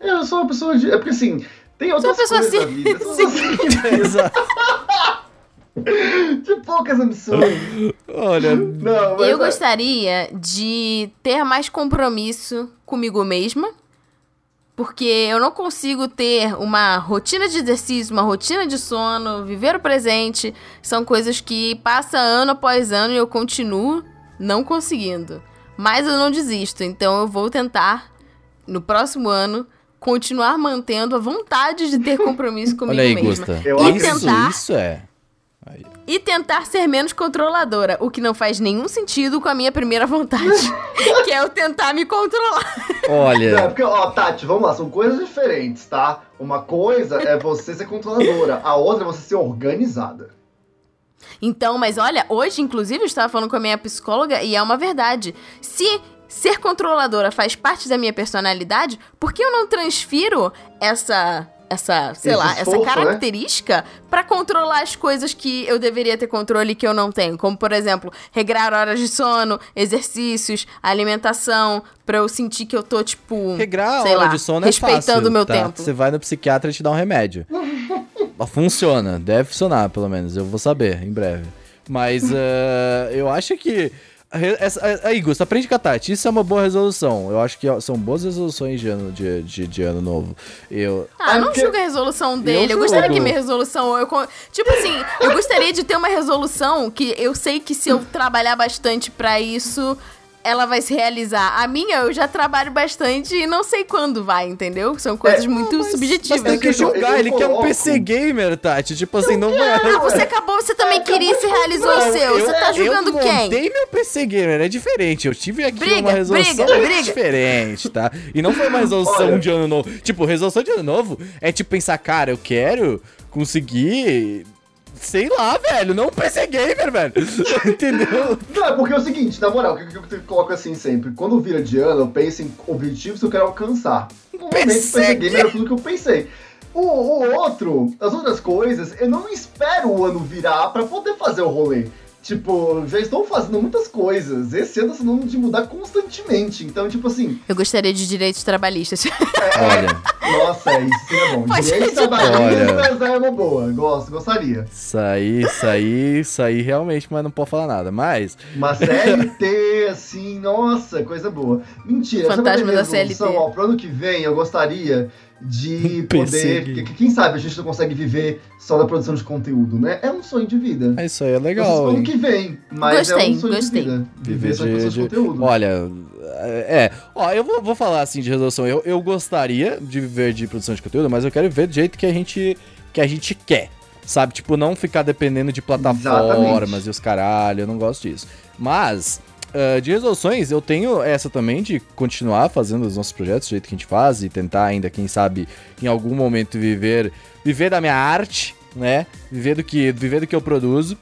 Eu sou uma pessoa de. É porque assim, tem outras Sou uma pessoa coisas na vida. sou <laughs> Exato. <laughs> de poucas ambições. Olha, Não, mas. eu gostaria de ter mais compromisso comigo mesma. Porque eu não consigo ter uma rotina de exercício, uma rotina de sono, viver o presente. São coisas que passa ano após ano e eu continuo não conseguindo. Mas eu não desisto, então eu vou tentar, no próximo ano, continuar mantendo a vontade de ter <laughs> compromisso comigo olha aí, mesma. Gusta. Eu E Isso, tentar isso é. E tentar ser menos controladora, o que não faz nenhum sentido com a minha primeira vontade, <laughs> que é eu tentar me controlar. Não, é Olha, porque, ó, Tati, vamos lá, são coisas diferentes, tá? Uma coisa é você ser controladora, a outra é você ser organizada. Então, mas olha, hoje, inclusive, eu estava falando com a minha psicóloga e é uma verdade. Se ser controladora faz parte da minha personalidade, por que eu não transfiro essa. Essa, sei Esse lá, essa esforço, né? característica pra controlar as coisas que eu deveria ter controle e que eu não tenho. Como, por exemplo, regrar horas de sono, exercícios, alimentação, pra eu sentir que eu tô, tipo. regrar a sei hora lá, de sono é respeitando fácil, o meu tá? tempo. Você vai no psiquiatra e te dá um remédio. <laughs> Funciona, deve funcionar, pelo menos. Eu vou saber em breve. Mas <laughs> eh, eu acho que. A re- essa- Aí, Gusto, aprende com a Tati. Isso é uma boa resolução. Eu acho que ó, são boas resoluções de ano, de, de, de ano novo. Eu. Ah, É não porque- julga a resolução dele. Eu, gostaria julgo. que minha resolução. Eu, tipo assim, eu gostaria de ter uma resolução que eu sei que se eu trabalhar bastante pra isso, ela vai se realizar. A minha, eu já trabalho bastante e não sei quando vai, entendeu? São coisas muito Mas subjetivas. tem que eu- julgar, eu ele quer um coloco- PC gamer, Tati. Tipo assim, não vai. Ah, você acabou, você também queria e se realizou o seu. Você tá julgando eu quem? montei meu PC Gamer, é diferente. Eu tive aqui Briga, uma resolução briga, briga. diferente, tá? E não foi uma resolução Olha. de ano novo. Tipo, resolução de ano novo é tipo pensar, cara, eu quero conseguir. Sei lá, velho, não PC Gamer, velho. <laughs> Entendeu? Não, é porque é o seguinte, na moral, o que eu, coloco assim sempre? Quando vira de ano, eu penso em objetivos que eu quero alcançar. No momento, PC PC Gamer era tudo que eu pensei. O, o outro, as outras coisas, eu não espero o ano virar pra poder fazer o rolê. Tipo, já estou fazendo muitas coisas. Esse ano tá sendo de mudar constantemente. Então, tipo assim, Eu gostaria de direitos trabalhistas. Olha, nossa, é isso seria bom. Pode Direito ser. trabalhista é uma boa. Gosto, gostaria. isso aí, isso aí, isso aí realmente, mas não pode falar nada. Mas, Uma CLT, assim, nossa, coisa boa. Mentira, Fantasma da CLT. Ó, pro ano que vem eu gostaria de poder. que- Quem sabe a gente não consegue viver só da produção de conteúdo, né? É um sonho de vida. É isso aí, é legal, ano hein? que vem, mas é Gostei, um sonho gostei. de vida. Viver só de, produção de- conteúdo. Olha, é. Ó, eu vou, vou falar assim de resolução. Eu, eu gostaria de viver de produção de conteúdo, mas eu quero ver do jeito que a gente, que a gente quer. Sabe? Tipo, não ficar dependendo de plataformas Exatamente. e os caralho. Eu não gosto disso. Mas. Ah, de resoluções, eu tenho essa também de continuar fazendo os nossos projetos do jeito que a gente faz e tentar ainda, quem sabe, em algum momento viver viver da minha arte, né? Viver do que, viver do que eu produzo.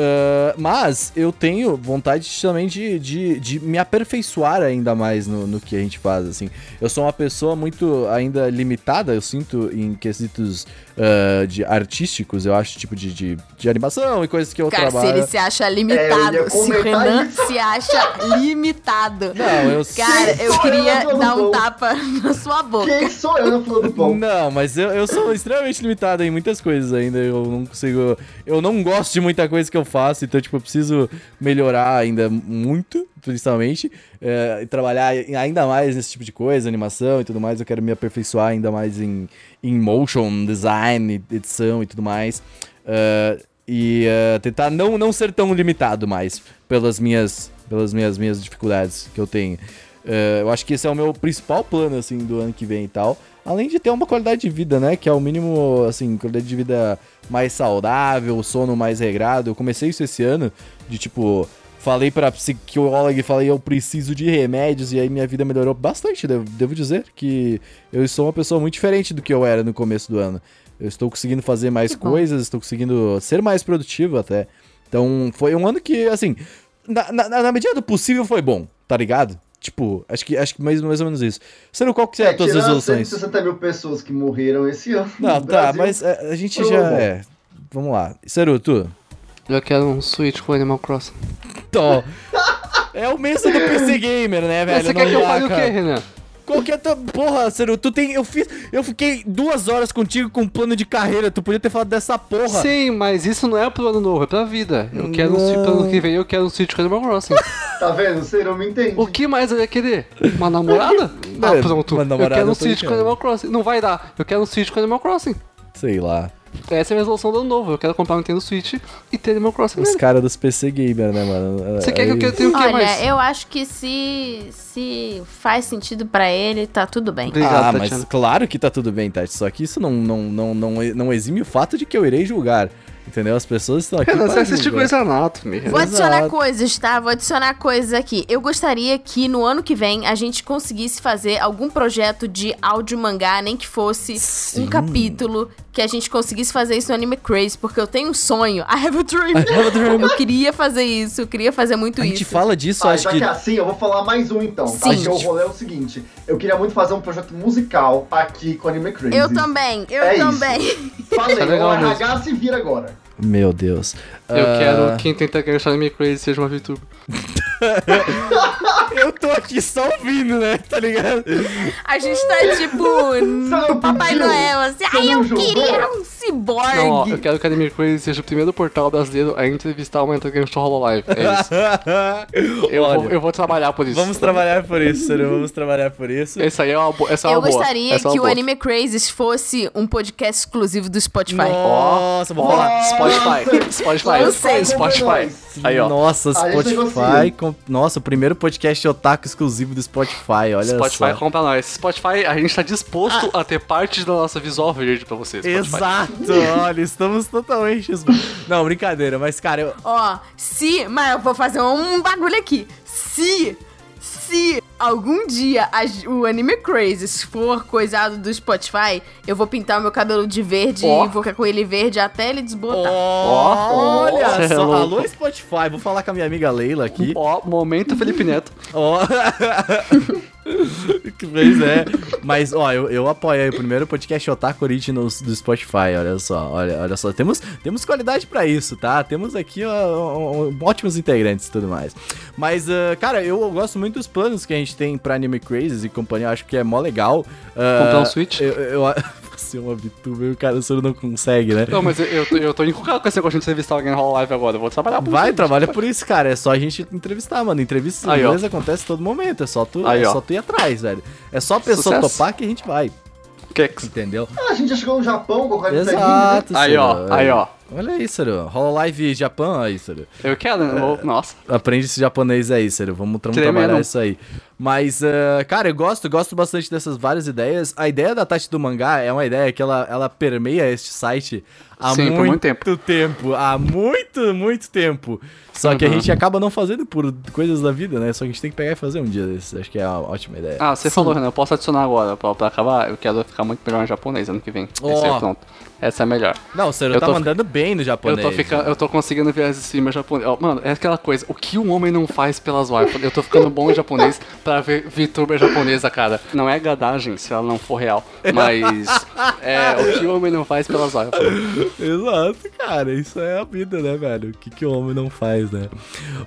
Ah, mas eu tenho vontade também de, de, de me aperfeiçoar ainda mais no, no que a gente faz, assim. Eu sou uma pessoa muito ainda limitada, eu sinto, em quesitos ah, de artísticos, eu acho, tipo, de, de, de animação e coisas que eu Cara, se trabalho. ele se acha É, eu limitado, ia se o Renan isso. se acha limitado. Não, eu Cara, eu eu queria do dar um tapa <laughs> na sua boca. Quem sou eu na fila do pão? Não, mas eu, eu sou extremamente limitado em muitas coisas ainda. Eu não consigo. Eu não gosto de muita coisa que eu faço, então, tipo, eu preciso melhorar ainda muito, principalmente. é, e trabalhar ainda mais nesse tipo de coisa, animação e tudo mais. Eu quero me aperfeiçoar ainda mais em, em motion, design, edição e tudo mais. É, e é, tentar não, não ser tão limitado mais pelas minhas, pelas minhas, minhas dificuldades que eu tenho. É, eu acho que esse é o meu principal plano, assim, do ano que vem e tal. Além de ter uma qualidade de vida, né? Que é o mínimo, assim, qualidade de vida mais saudável, sono mais regrado. Eu comecei isso esse ano, de tipo, falei pra psicóloga e falei, eu preciso de remédios, e aí minha vida melhorou bastante, devo, devo dizer que eu sou uma pessoa muito diferente do que eu era no começo do ano. Eu estou conseguindo fazer mais Que bom. coisas, estou conseguindo ser mais produtivo até. Então, foi um ano que, assim, na, na, na medida do possível foi bom, tá ligado? Tipo, acho que, acho que mais, mais ou menos isso. Sendo qual que é, É, as tirando resoluções? 160 mil pessoas que morreram esse ano. Não, no tá, Brasil, mas é, a gente foi já bom. é. Vamos lá. Seru, tu? Eu quero um Switch com Animal Crossing. Tó. <laughs> É o mesmo do PC Gamer, né, velho? Você Não quer que eu fale o quê, Renan? Qualquer tua... Porra, Seru, tu tem... Eu fiz... Eu fiquei duas horas contigo com um plano de carreira. Tu podia ter falado dessa porra. Sim, mas isso não é pro ano novo, é pra vida. Eu quero um Switch pro ano que vem, eu quero um Switch com Animal Crossing. <laughs> Tá vendo? Ciro me entende. O que mais eu ia querer? Uma namorada? <laughs> Ah, É, pronto. uma Eu namorada quero um eu Switch com. Animal Crossing. Não vai dar. Eu quero um Switch com Animal Crossing. Sei lá. Essa é a minha resolução do ano novo. Eu quero comprar um Nintendo Switch e ter Animal Crossing Os caras dos PC Gamer, né, mano? Você quer que eu ter o que Olha, mais? eu acho que se, se faz sentido pra ele, tá tudo bem. Obrigado, ah, mas Tatiana. claro que tá tudo bem, Tati. Só que isso não, não, não, não, não exime o fato de que eu irei julgar. Entendeu? As pessoas estão aqui. Renan, você assiste. Grey's Anatomy. Vou adicionar Exato. coisas, tá? Vou adicionar coisas aqui. Eu gostaria que no ano que vem a gente conseguisse fazer algum projeto de áudio mangá, nem que fosse Sim. um capítulo, que a gente conseguisse fazer isso no Anime Crazy, porque eu tenho um sonho. I have a dream. I have a dream. Eu queria fazer isso, eu queria fazer muito A isso. gente fala disso, Ah, acho que. que é assim, eu vou falar mais um então. Tá? Sim. Porque o rolê é o seguinte: eu queria muito fazer um projeto musical aqui com Anime Crazy. Eu também, eu É isso. também. <laughs> Falei, Tá legal o RH se vira agora. Meu Deus. Eu Ah, quero que quem tenta ganhar Anime Crazy seja uma VTuber. <laughs> Eu tô aqui só ouvindo, né? Tá ligado? A gente tá tipo no Papai? Noel, assim, Você ai, eu queria um ciborgue. Não, ó, eu quero que a Anime Crazy seja o primeiro portal brasileiro a entrevistar uma integrante do Hololive. É isso. <laughs> Eu, Olha, vou, eu vou trabalhar por isso. Vamos trabalhar por isso, Seru. Vamos trabalhar por isso. Essa aí é uma, bo- essa é uma Eu boa. gostaria Essa é que o. Anime Crazes fosse um podcast exclusivo do Spotify. Nossa, vou falar. Spotify. Spotify. Eu sei. Spotify. Aí, ó. Nossa, Spotify. com- Nossa, o primeiro podcast otaku exclusivo do Spotify. Olha Spotify só. compra nós. Spotify, a gente tá disposto a ter parte da nossa visual verde pra vocês. Spotify. Exato, olha, estamos totalmente. Não, brincadeira, mas cara, eu, Ó, se. Mas eu vou fazer um bagulho aqui. Se. Se algum dia a- o Anime Crazes for coisado do Spotify, eu vou pintar o meu cabelo de verde Ó. e vou ficar com ele verde até ele desbotar. Olha Cê é só, alô Spotify, vou falar com a minha amiga Leila aqui. Ó, momento Felipe Neto. Ó. <laughs> Que <laughs> Pois é. Mas, ó, eu, eu apoio aí o primeiro podcast Otaku Originals do Spotify, olha só, olha, olha só. Temos, temos qualidade pra isso, tá? Temos aqui ó, ótimos integrantes e tudo mais. Mas, ah, cara, eu gosto muito dos planos que a gente tem pra Anime Crazes e companhia, acho que é mó legal. Ah, Comprar um Switch? Eu, eu, é uma VTuber, o cara, o senhor não consegue, né? Não, mas eu, eu, tô, eu tô encucado com esse negócio de entrevistar alguém no Hololive agora. Eu vou trabalhar por Vai, isso. trabalha por isso, cara. É só a gente entrevistar, mano. Entrevistas Aí, ó. inglesas acontece todo momento. É só tu, Aí, é ó. só tu ir atrás, velho. É só a pessoa Sucesso. topar que a gente vai. Kex. Entendeu? Ah, a gente já chegou no Japão com anime, né? Exato, Aí, ó, aí, ó. Olha aí, Ciro. Hololive Japão aí, Ciro. Eu quero, né? Vou- Nossa. Aprende esse japonês aí, Ciro. Vamos, vamos Tremendo. trabalhar isso aí. Mas, eh, cara, eu gosto, gosto bastante dessas várias ideias. A ideia da Tati do mangá é uma ideia que ela, ela permeia este site há Sim, muito, por muito tempo. tempo. Há muito, muito tempo. Só que a Uhum. gente acaba não fazendo por coisas da vida, né? Só que a gente tem que pegar e fazer um dia desses. Acho que é uma ótima ideia. Ah, você falou, Renan, eu posso adicionar agora pra, pra acabar? Eu quero ficar muito melhor em japonês ano que vem. Esse Ó. é pronto. Essa é a melhor. Não, o Ciro eu tá tô- mandando bem no Eu japonês. tô, ficando, eu tô conseguindo ver as streamers japonesas. Mano, é aquela coisa, o que um homem não faz pelas wives? Eu tô ficando bom em japonês pra ver VTuber japonesa, cara. Não é gadagem se ela não for real, mas <laughs> é o que o homem não faz pelas wives. Exato, cara. Isso é a vida, né, velho? O que, que o homem não faz, né?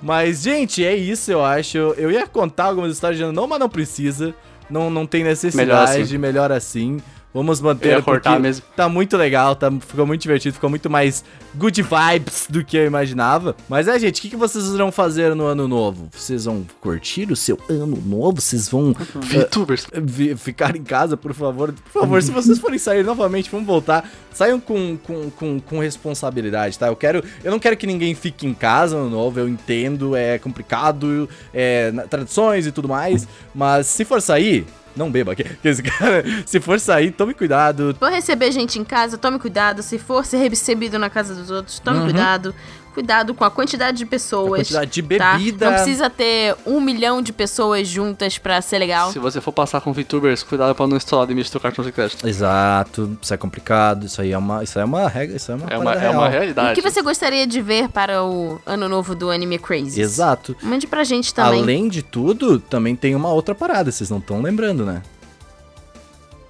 Mas, gente, é isso, eu acho. Eu ia contar algumas histórias de ano, não, mas não precisa. Não, não tem necessidade, Melhor assim. melhor assim. Vamos manter cortar mesmo. tá muito legal, tá, ficou muito divertido, ficou muito mais good vibes do que eu imaginava. Mas é, gente, o que, que vocês irão fazer no ano novo? Vocês vão curtir o seu ano novo? Vocês vão VTubers. vi- ficar em casa, por favor. Por favor, se vocês forem sair novamente, vamos voltar. Saiam com, com, com, com responsabilidade, tá? Eu quero. Eu não quero que ninguém fique em casa no novo, eu entendo, é complicado, é tradições e tudo mais. Mas se for sair, não beba. Que esse cara, se for sair, tome cuidado. For receber gente em casa, tome cuidado. Se for ser recebido na casa dos outros, tome Uhum. cuidado. Cuidado com a quantidade de pessoas. A quantidade de tá? bebida. Não precisa ter um milhão de pessoas juntas pra ser legal. Se você for passar com VTubers, cuidado pra não estourar o limite do cartão de crédito. Exato, isso é complicado, isso aí é uma, isso aí é uma regra, isso é uma É uma, é uma real. O realidade. que você gostaria de ver para o ano novo do Anime Crazy? Exato. Mande pra gente também. Além de tudo, também tem uma outra parada, vocês não estão lembrando, né?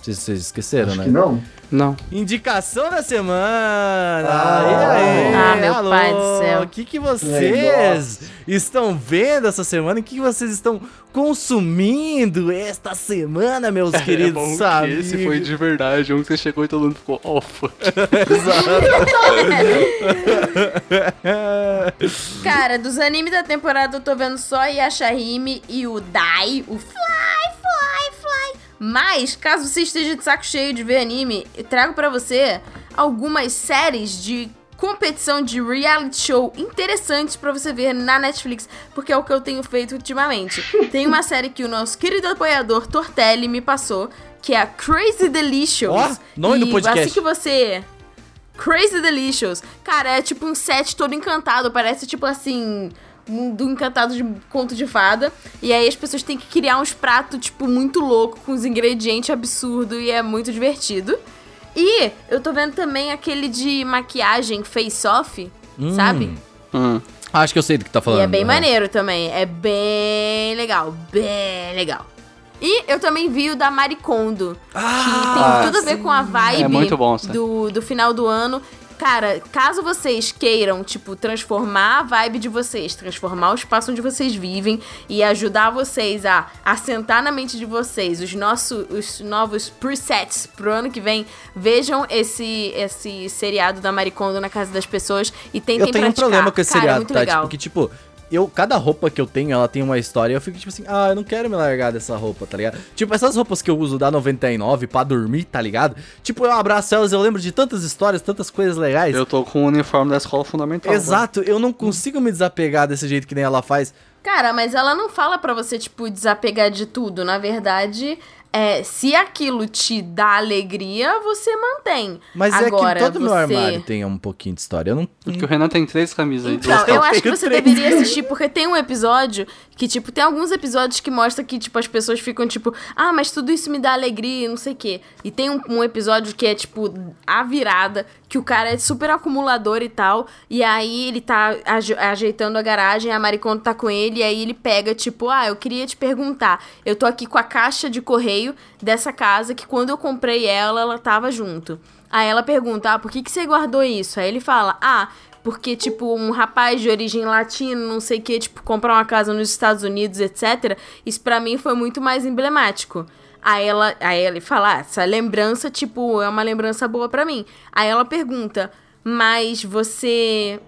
Vocês, vocês esqueceram, Acho né? que não. Não. Indicação da semana! Ah. e aí? Ah, meu pai do céu. O que, que vocês estão vendo essa semana? O que, que vocês estão consumindo esta semana, meus <laughs> É queridos bom que amigos? esse foi de verdade, um que você chegou e todo mundo ficou off. <laughs> Cara, dos animes da temporada eu tô vendo só Yashahime e o Dai, o Fly, Fly, Fly. Mas, caso você esteja de saco cheio de ver anime, eu trago pra você algumas séries de competição de reality show interessantes pra você ver na Netflix, porque é o que eu tenho feito ultimamente. <laughs> Tem uma série que o nosso querido apoiador Tortelli me passou, que é a Crazy Delicious. Ó, nome do podcast. Assim que você Crazy Delicious. Cara, é tipo um set todo encantado. Parece tipo assim. Do encantado de conto de fada. E aí as pessoas têm que criar uns pratos, tipo, muito louco, com os ingredientes absurdos e é muito divertido. E eu tô vendo também aquele de maquiagem face off, sabe? Hum. Acho que eu sei do que tá falando. E é bem né? maneiro também. É bem legal. Bem legal. E eu também vi o da Maricondo. que Ah, tem tudo a ver com a vibe É muito bom, sim. do, do final do ano. Cara, caso vocês queiram, tipo, transformar a vibe de vocês, transformar o espaço onde vocês vivem e ajudar vocês a assentar na mente de vocês os, nossos, os novos presets pro ano que vem, vejam esse, esse seriado da Maricondo na casa das pessoas e tentem Eu tenho um praticar. problema com esse Cara, é seriado, muito tá? legal. Tipo, que tipo, eu, cada roupa que eu tenho, ela tem uma história e eu fico tipo assim, ah, eu não quero me largar dessa roupa, tá ligado? Tipo, essas roupas que eu uso da 99 pra dormir, tá ligado? Tipo, eu abraço elas, eu lembro de tantas histórias, tantas coisas legais. Eu tô com o uniforme da escola fundamental. Exato, eu não consigo me desapegar desse jeito que nem ela faz. Cara, mas ela não fala pra você, tipo, desapegar de tudo. Na verdade, é, se aquilo te dá alegria, você mantém. Mas Agora, é que todo meu você- armário tem um pouquinho de história. Eu não. Porque o Renan tem três camisas aí. Então, duas eu calças. acho que você três. deveria assistir, porque tem um episódio que, tipo, tem alguns episódios que mostra que, tipo, as pessoas ficam, tipo, ah, mas tudo isso me dá alegria, não sei o quê. E tem um, um episódio que é, tipo, a virada, que o cara é super acumulador e tal, e aí ele tá aje- ajeitando a garagem, a Maricondo tá com ele, e aí ele pega, tipo, ah, eu queria te perguntar, eu tô aqui com a caixa de correio dessa casa, que quando eu comprei ela, ela tava junto. Aí ela pergunta, ah, por que, que você guardou isso? Aí ele fala, ah, porque, tipo, um rapaz de origem latina, não sei o que, tipo, comprar uma casa nos Estados Unidos, etc. Isso pra mim foi muito mais emblemático. Aí ela, aí ele fala, ah, essa lembrança, tipo, é uma lembrança boa pra mim. Aí ela pergunta, mas você.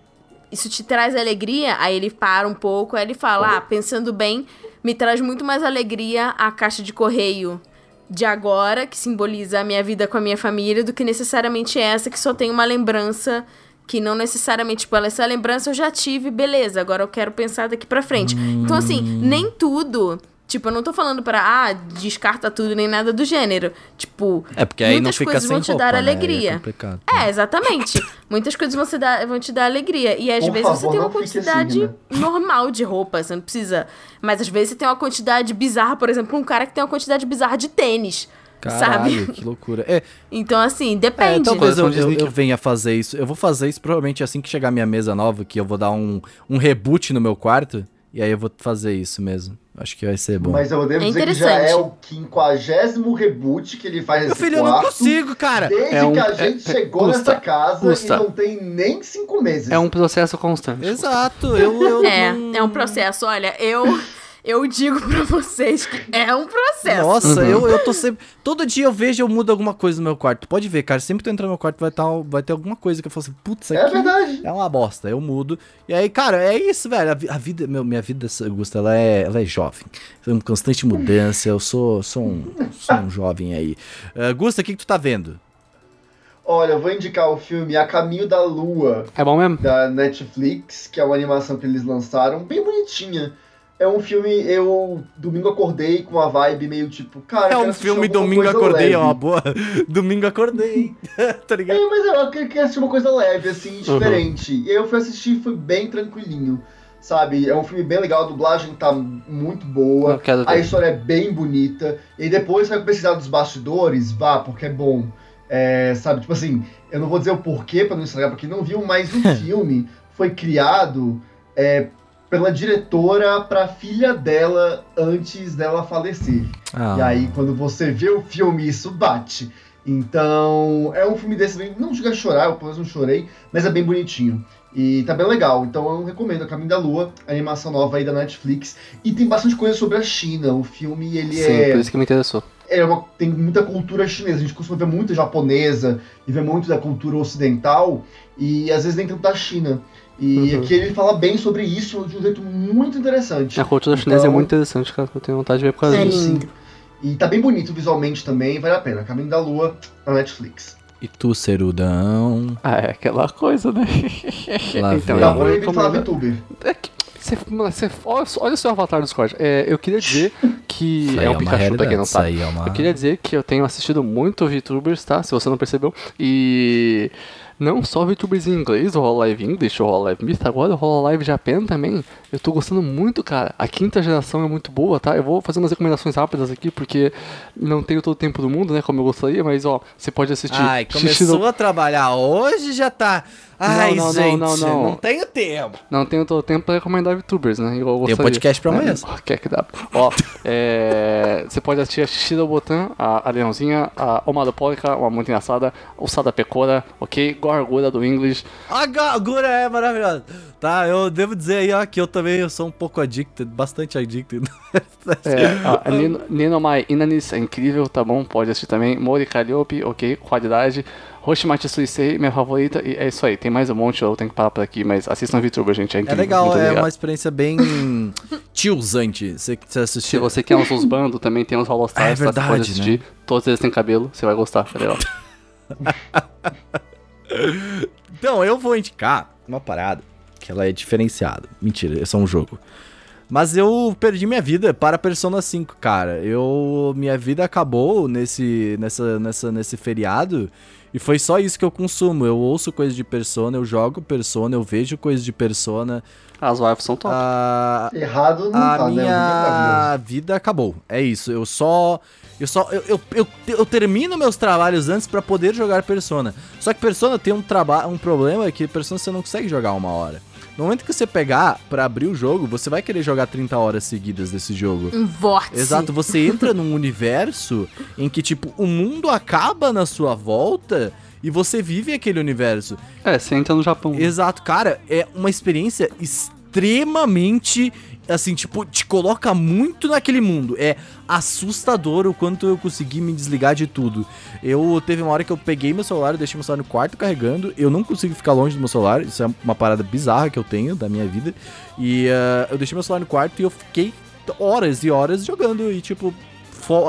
Isso te traz alegria? Aí ele para um pouco, aí ele fala, ah, pensando bem, me traz muito mais alegria a caixa de correio de agora, que simboliza a minha vida com a minha família, do que necessariamente essa que só tem uma lembrança que não necessariamente, tipo, essa lembrança eu já tive, beleza, agora eu quero pensar daqui pra frente. Então, assim, nem tudo. Tipo, eu não tô falando pra, ah, descarta tudo nem nada do gênero. Tipo, É, porque aí não muitas fica coisas sem vão te roupa, dar né? É alegria. complicado. É, exatamente. Muitas coisas vão, se dar, vão te dar alegria. E às Por vezes você favor, tem uma não fique quantidade assim, né? normal de roupa, você não precisa. Mas às vezes você tem uma quantidade bizarra, por exemplo, um cara que tem uma quantidade bizarra de tênis. Caralho, Sabe? <laughs> que loucura. É, Então, assim, é depende. talvez eu, eu, eu venha fazer isso. Eu vou fazer isso provavelmente assim que chegar a minha mesa nova, que eu vou dar um, um reboot no meu quarto. E aí eu vou fazer isso mesmo. Acho que vai ser bom. Mas eu devo É dizer que já é o quinquagésimo reboot que ele faz Meu filho, eu não quarto. consigo, cara. Desde É um- que a é- gente é- chegou custa, nessa casa custa. e não tem nem cinco meses. É um processo constante. Exato, eu, eu <laughs> É, não- é um processo. Olha, eu, eu digo pra vocês que é um processo. Nossa, Uhum. eu, eu tô sempre. Todo dia eu vejo eu mudo alguma coisa no meu quarto. Pode ver, cara. Sempre que eu entrar no meu quarto vai, tá, vai ter alguma coisa que eu falo assim, putz, É verdade. é uma bosta. Eu mudo. E aí, cara, é isso, velho. A, a vida, meu, minha vida, Augusta, ela é, ela é jovem. É uma constante mudança. Eu sou, sou, um, sou um jovem aí. Uh, Gusta, o que, que tu tá vendo? Olha, eu vou indicar o filme A Caminho da Lua, É bom mesmo? da Netflix, que é uma animação que eles lançaram, bem bonitinha. É um filme, eu domingo acordei com uma vibe meio tipo, cara, É um filme alguma Domingo Acordei, leve. é uma boa. <laughs> Domingo Acordei. <laughs> tá ligado? É, mas eu queria assistir uma coisa leve, Uhum. assim, diferente. E aí eu fui assistir e foi bem tranquilinho, sabe? É um filme bem legal, a dublagem tá muito boa. Eu quero A ver. história é bem bonita. E depois, se vai precisar dos bastidores, vá, porque é bom. É, sabe, tipo assim, eu não vou dizer o porquê pra não estragar pra quem não viu, mas o <laughs> filme foi criado é, pela diretora pra filha dela antes dela falecer. Ah, E aí, quando você vê o filme, isso bate. Então, é um filme desse, bem- não chega a chorar, eu pelo menos não chorei, mas é bem bonitinho. E tá bem legal, então eu recomendo A Caminho da Lua, a animação nova aí da Netflix. E tem bastante coisa sobre a China, o filme, ele Sim, é... por isso que me interessou. é uma- tem muita cultura chinesa, a gente costuma ver muito japonesa e ver muito da cultura ocidental, e às vezes nem tanto da China. E Uhum. aqui ele fala bem sobre isso de um jeito muito interessante. A cultura chinesa é Então- muito interessante, cara. Eu tenho vontade de ver por causa É disso. lindo. E tá bem bonito visualmente também, vale a pena. Caminho da Lua na Netflix. E tu, Cerudão? Ah, é aquela coisa, né? <laughs> Lá então, vem. Tá proibido falar VTuber. É que você, mano, você- olha, o seu avatar do Discord. É, eu queria dizer que. <laughs> Aí é um Pikachu, pra quem não sabe. é uma... Eu queria dizer que eu tenho assistido muito VTubers, tá? Se você não percebeu. E não só VTubers em inglês, o Hololive English, o Hololive Mist, agora o Hololive Japan também. Eu tô gostando muito, cara. A quinta geração é muito boa, tá? Eu vou fazer umas recomendações rápidas aqui, porque não tenho todo o tempo do mundo, né? Como eu gostaria, mas ó, você pode assistir. Ai, começou a trabalhar hoje já tá. Ai, não, não, gente, não, não. tenho tempo. Não tenho todo o tempo pra recomendar VTubers, né? Igual eu Tem podcast pra amanhã. É, quer que dá. Ó, é, <laughs> você pode assistir a Shishida Botan, a, a Leãozinha, a Omadopólica, uma muito engraçada, o Sada Pecora, ok? Gorgura do English. A Gagura é maravilhosa. Tá, eu devo dizer aí, ó, que eu também eu sou um pouco addicted, bastante addicted. É, a Nino, Ninomai Inanis é incrível, tá bom? Pode assistir também. Mori Calliope, ok? Qualidade. Hoshimachi Suisei, minha favorita. E é isso aí, tem mais um monte, eu tenho que parar por aqui, mas assistam VTuber, gente, é É incrível. legal, muito é uma experiência bem tiozante. Você, você Se assistiu? você quer uns bando, também tem os Holostars, É tá? Verdade, pode assistir. Todos eles têm cabelo, você vai gostar, é legal. <laughs> Então, eu vou indicar uma parada que ela é diferenciada. Mentira, é só um jogo. Mas eu perdi minha vida para Persona 5, cara. Eu minha vida acabou nesse nessa, nessa nesse feriado e foi só isso que eu consumo. Eu ouço coisas de Persona, eu jogo Persona, eu vejo coisas de Persona. As waifus são top. A, Errado não a tá, né? É minha maravilhoso. vida acabou. É isso. Eu só. Eu só. Eu, eu, eu, eu termino meus trabalhos antes pra poder jogar Persona. Só que Persona tem um, traba um problema que Persona você não consegue jogar uma hora. No momento que você pegar pra abrir o jogo, você vai querer jogar 30 horas seguidas desse jogo. Um vórtice. Exato, você <laughs> entra num universo em que, tipo, o mundo acaba na sua volta e você vive aquele universo. É, você entra no Japão. Exato, cara, é uma experiência extremamente assim, tipo, te coloca muito naquele mundo. É assustador o quanto eu consegui me desligar de tudo. Eu teve uma hora que eu peguei meu celular, eu deixei meu celular no quarto carregando. Eu não consigo ficar longe do meu celular. Isso é uma parada bizarra que eu tenho da minha vida. E ah, eu deixei meu celular no quarto e eu fiquei horas e horas jogando e tipo,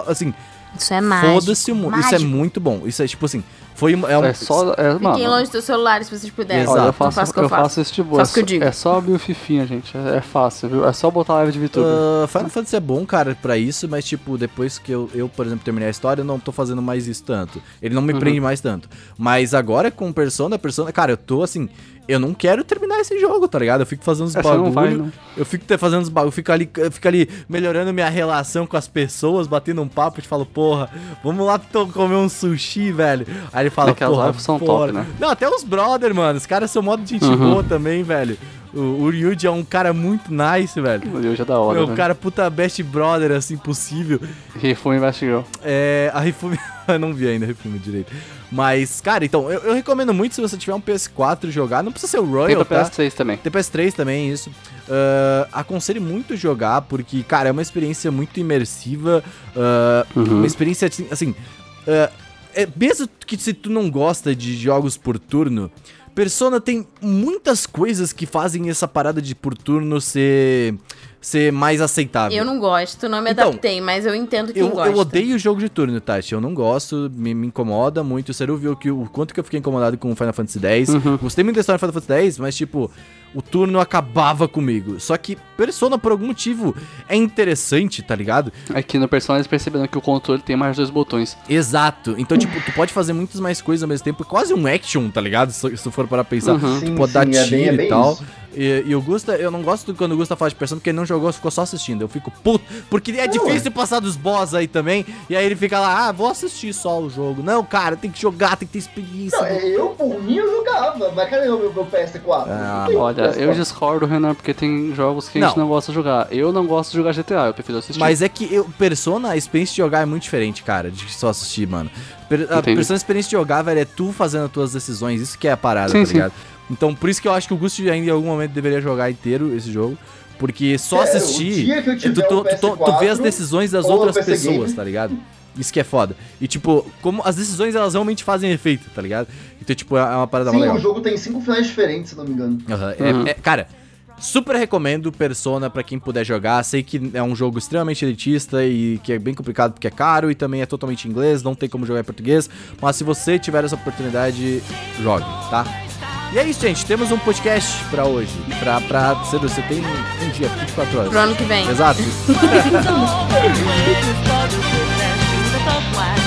assim, Isso é mágico. Foda-se o mundo. Isso é muito bom. Isso é tipo assim. Foi um- é um, É só. É, Fiquem mano, longe dos celulares se vocês puderem. Exato. Olha, eu faço, faço o que eu eu faço faço. esse tipo. Faço é, que eu só- digo. é só abrir o Fifinha, gente. É, é fácil, viu? É só botar live de VTuber. Uh, Final Fantasy é bom, cara, pra isso, mas, tipo, depois que eu, eu, por exemplo, terminei a história, eu não tô fazendo mais isso tanto. Ele não me Uhum. prende mais tanto. Mas agora com Persona, Persona, cara, eu tô assim. Eu não quero terminar esse jogo, tá ligado? Eu fico fazendo uns É, você não vai, não. Eu fico fazendo uns bagulho, eu fico ali, eu fico ali melhorando minha relação com as pessoas, batendo um papo, e te falo, porra, vamos lá comer um sushi, velho. Aí ele fala, Aquelas porra, são bora. top, né? Não, até os brother, mano. Os caras são modo de gente Uhum. boa também, velho. O, o Ryuji é um cara muito nice, velho. Meu já da hora. Meu, né? cara, puta best brother, assim, possível. Rifu Invest Girl. É, a Rifume... <laughs> eu não vi ainda a Rifume direito. Mas, cara, então, eu, eu recomendo muito se você tiver um PS4 jogar. Não precisa ser o Tem Royal, pra tá? PS3 também. Tem PS3 também, isso. Ah, aconselho muito jogar, porque, cara, é uma experiência muito imersiva. ah, Uhum. Uma experiência, assim... ah, é, mesmo que se tu não gosta de jogos por turno... Persona tem muitas coisas que fazem essa parada de por turno ser, ser mais aceitável. Eu não gosto, não me Então, adaptei, mas eu entendo quem Eu, gosta. eu odeio o jogo de turno, Tati. Eu não gosto, me, me incomoda muito. Você viu que, o quanto que eu fiquei incomodado com Final Fantasy X. Uhum. Gostei muito da história do Final Fantasy X, mas, tipo, o turno acabava comigo. Só que Persona, por algum motivo, é interessante, tá ligado? Aqui no Persona eles perceberam que o controle tem mais dois botões. Exato. Então, tipo, tu pode fazer muitas mais coisas ao mesmo tempo. É quase um action, tá ligado? Se, se tu for para pensar. Uhum. Tu Sim, pode dar sim, é tiro bem- é e bem tal. isso. E, e o Gusta, eu não gosto quando o Gusta fala de Persona porque ele não jogou, ficou só assistindo. Eu fico puto, porque é difícil passar dos boss aí também. E aí ele fica lá, ah, vou assistir só o jogo. Não, cara, tem que jogar, tem que ter experiência. Não, é, eu, por mim, eu jogava, mas cadê o meu, meu PS4? Ah, Não tem Olha, PS4. eu discordo, Renan, porque tem jogos que a gente Não. não gosta de jogar. Eu não gosto de jogar GTA, eu prefiro assistir. Mas é que eu, Persona, a experiência de jogar é muito diferente, cara, de só assistir, mano. Per, a. Persona, a experiência de jogar, velho, é tu fazendo as tuas decisões. Isso que é a parada, Sim, tá sim. ligado? Então, por isso que eu acho que o Gusto ainda em algum momento deveria jogar inteiro esse jogo. Porque só É, assistir. dia que eu tu, tu, tu- tu- vê as PS4 decisões das ou outras pessoas, Game. tá ligado? Isso que é foda. E, tipo, como as decisões elas realmente fazem efeito, tá ligado? Então, tipo, é uma parada Sim, legal. o jogo tem cinco finais diferentes, se não me engano. É- Uhum. é- cara, super recomendo Persona pra quem puder jogar. Sei que é um jogo extremamente elitista e que é bem complicado porque é caro e também é totalmente em inglês, não tem como jogar em português. Mas se você tiver essa oportunidade, jogue, tá? E é isso, gente. Temos um podcast pra hoje. Pra, pra ser, você tem um dia, 24 horas. Pro ano que vem. Exato. <laughs> <laughs> flag.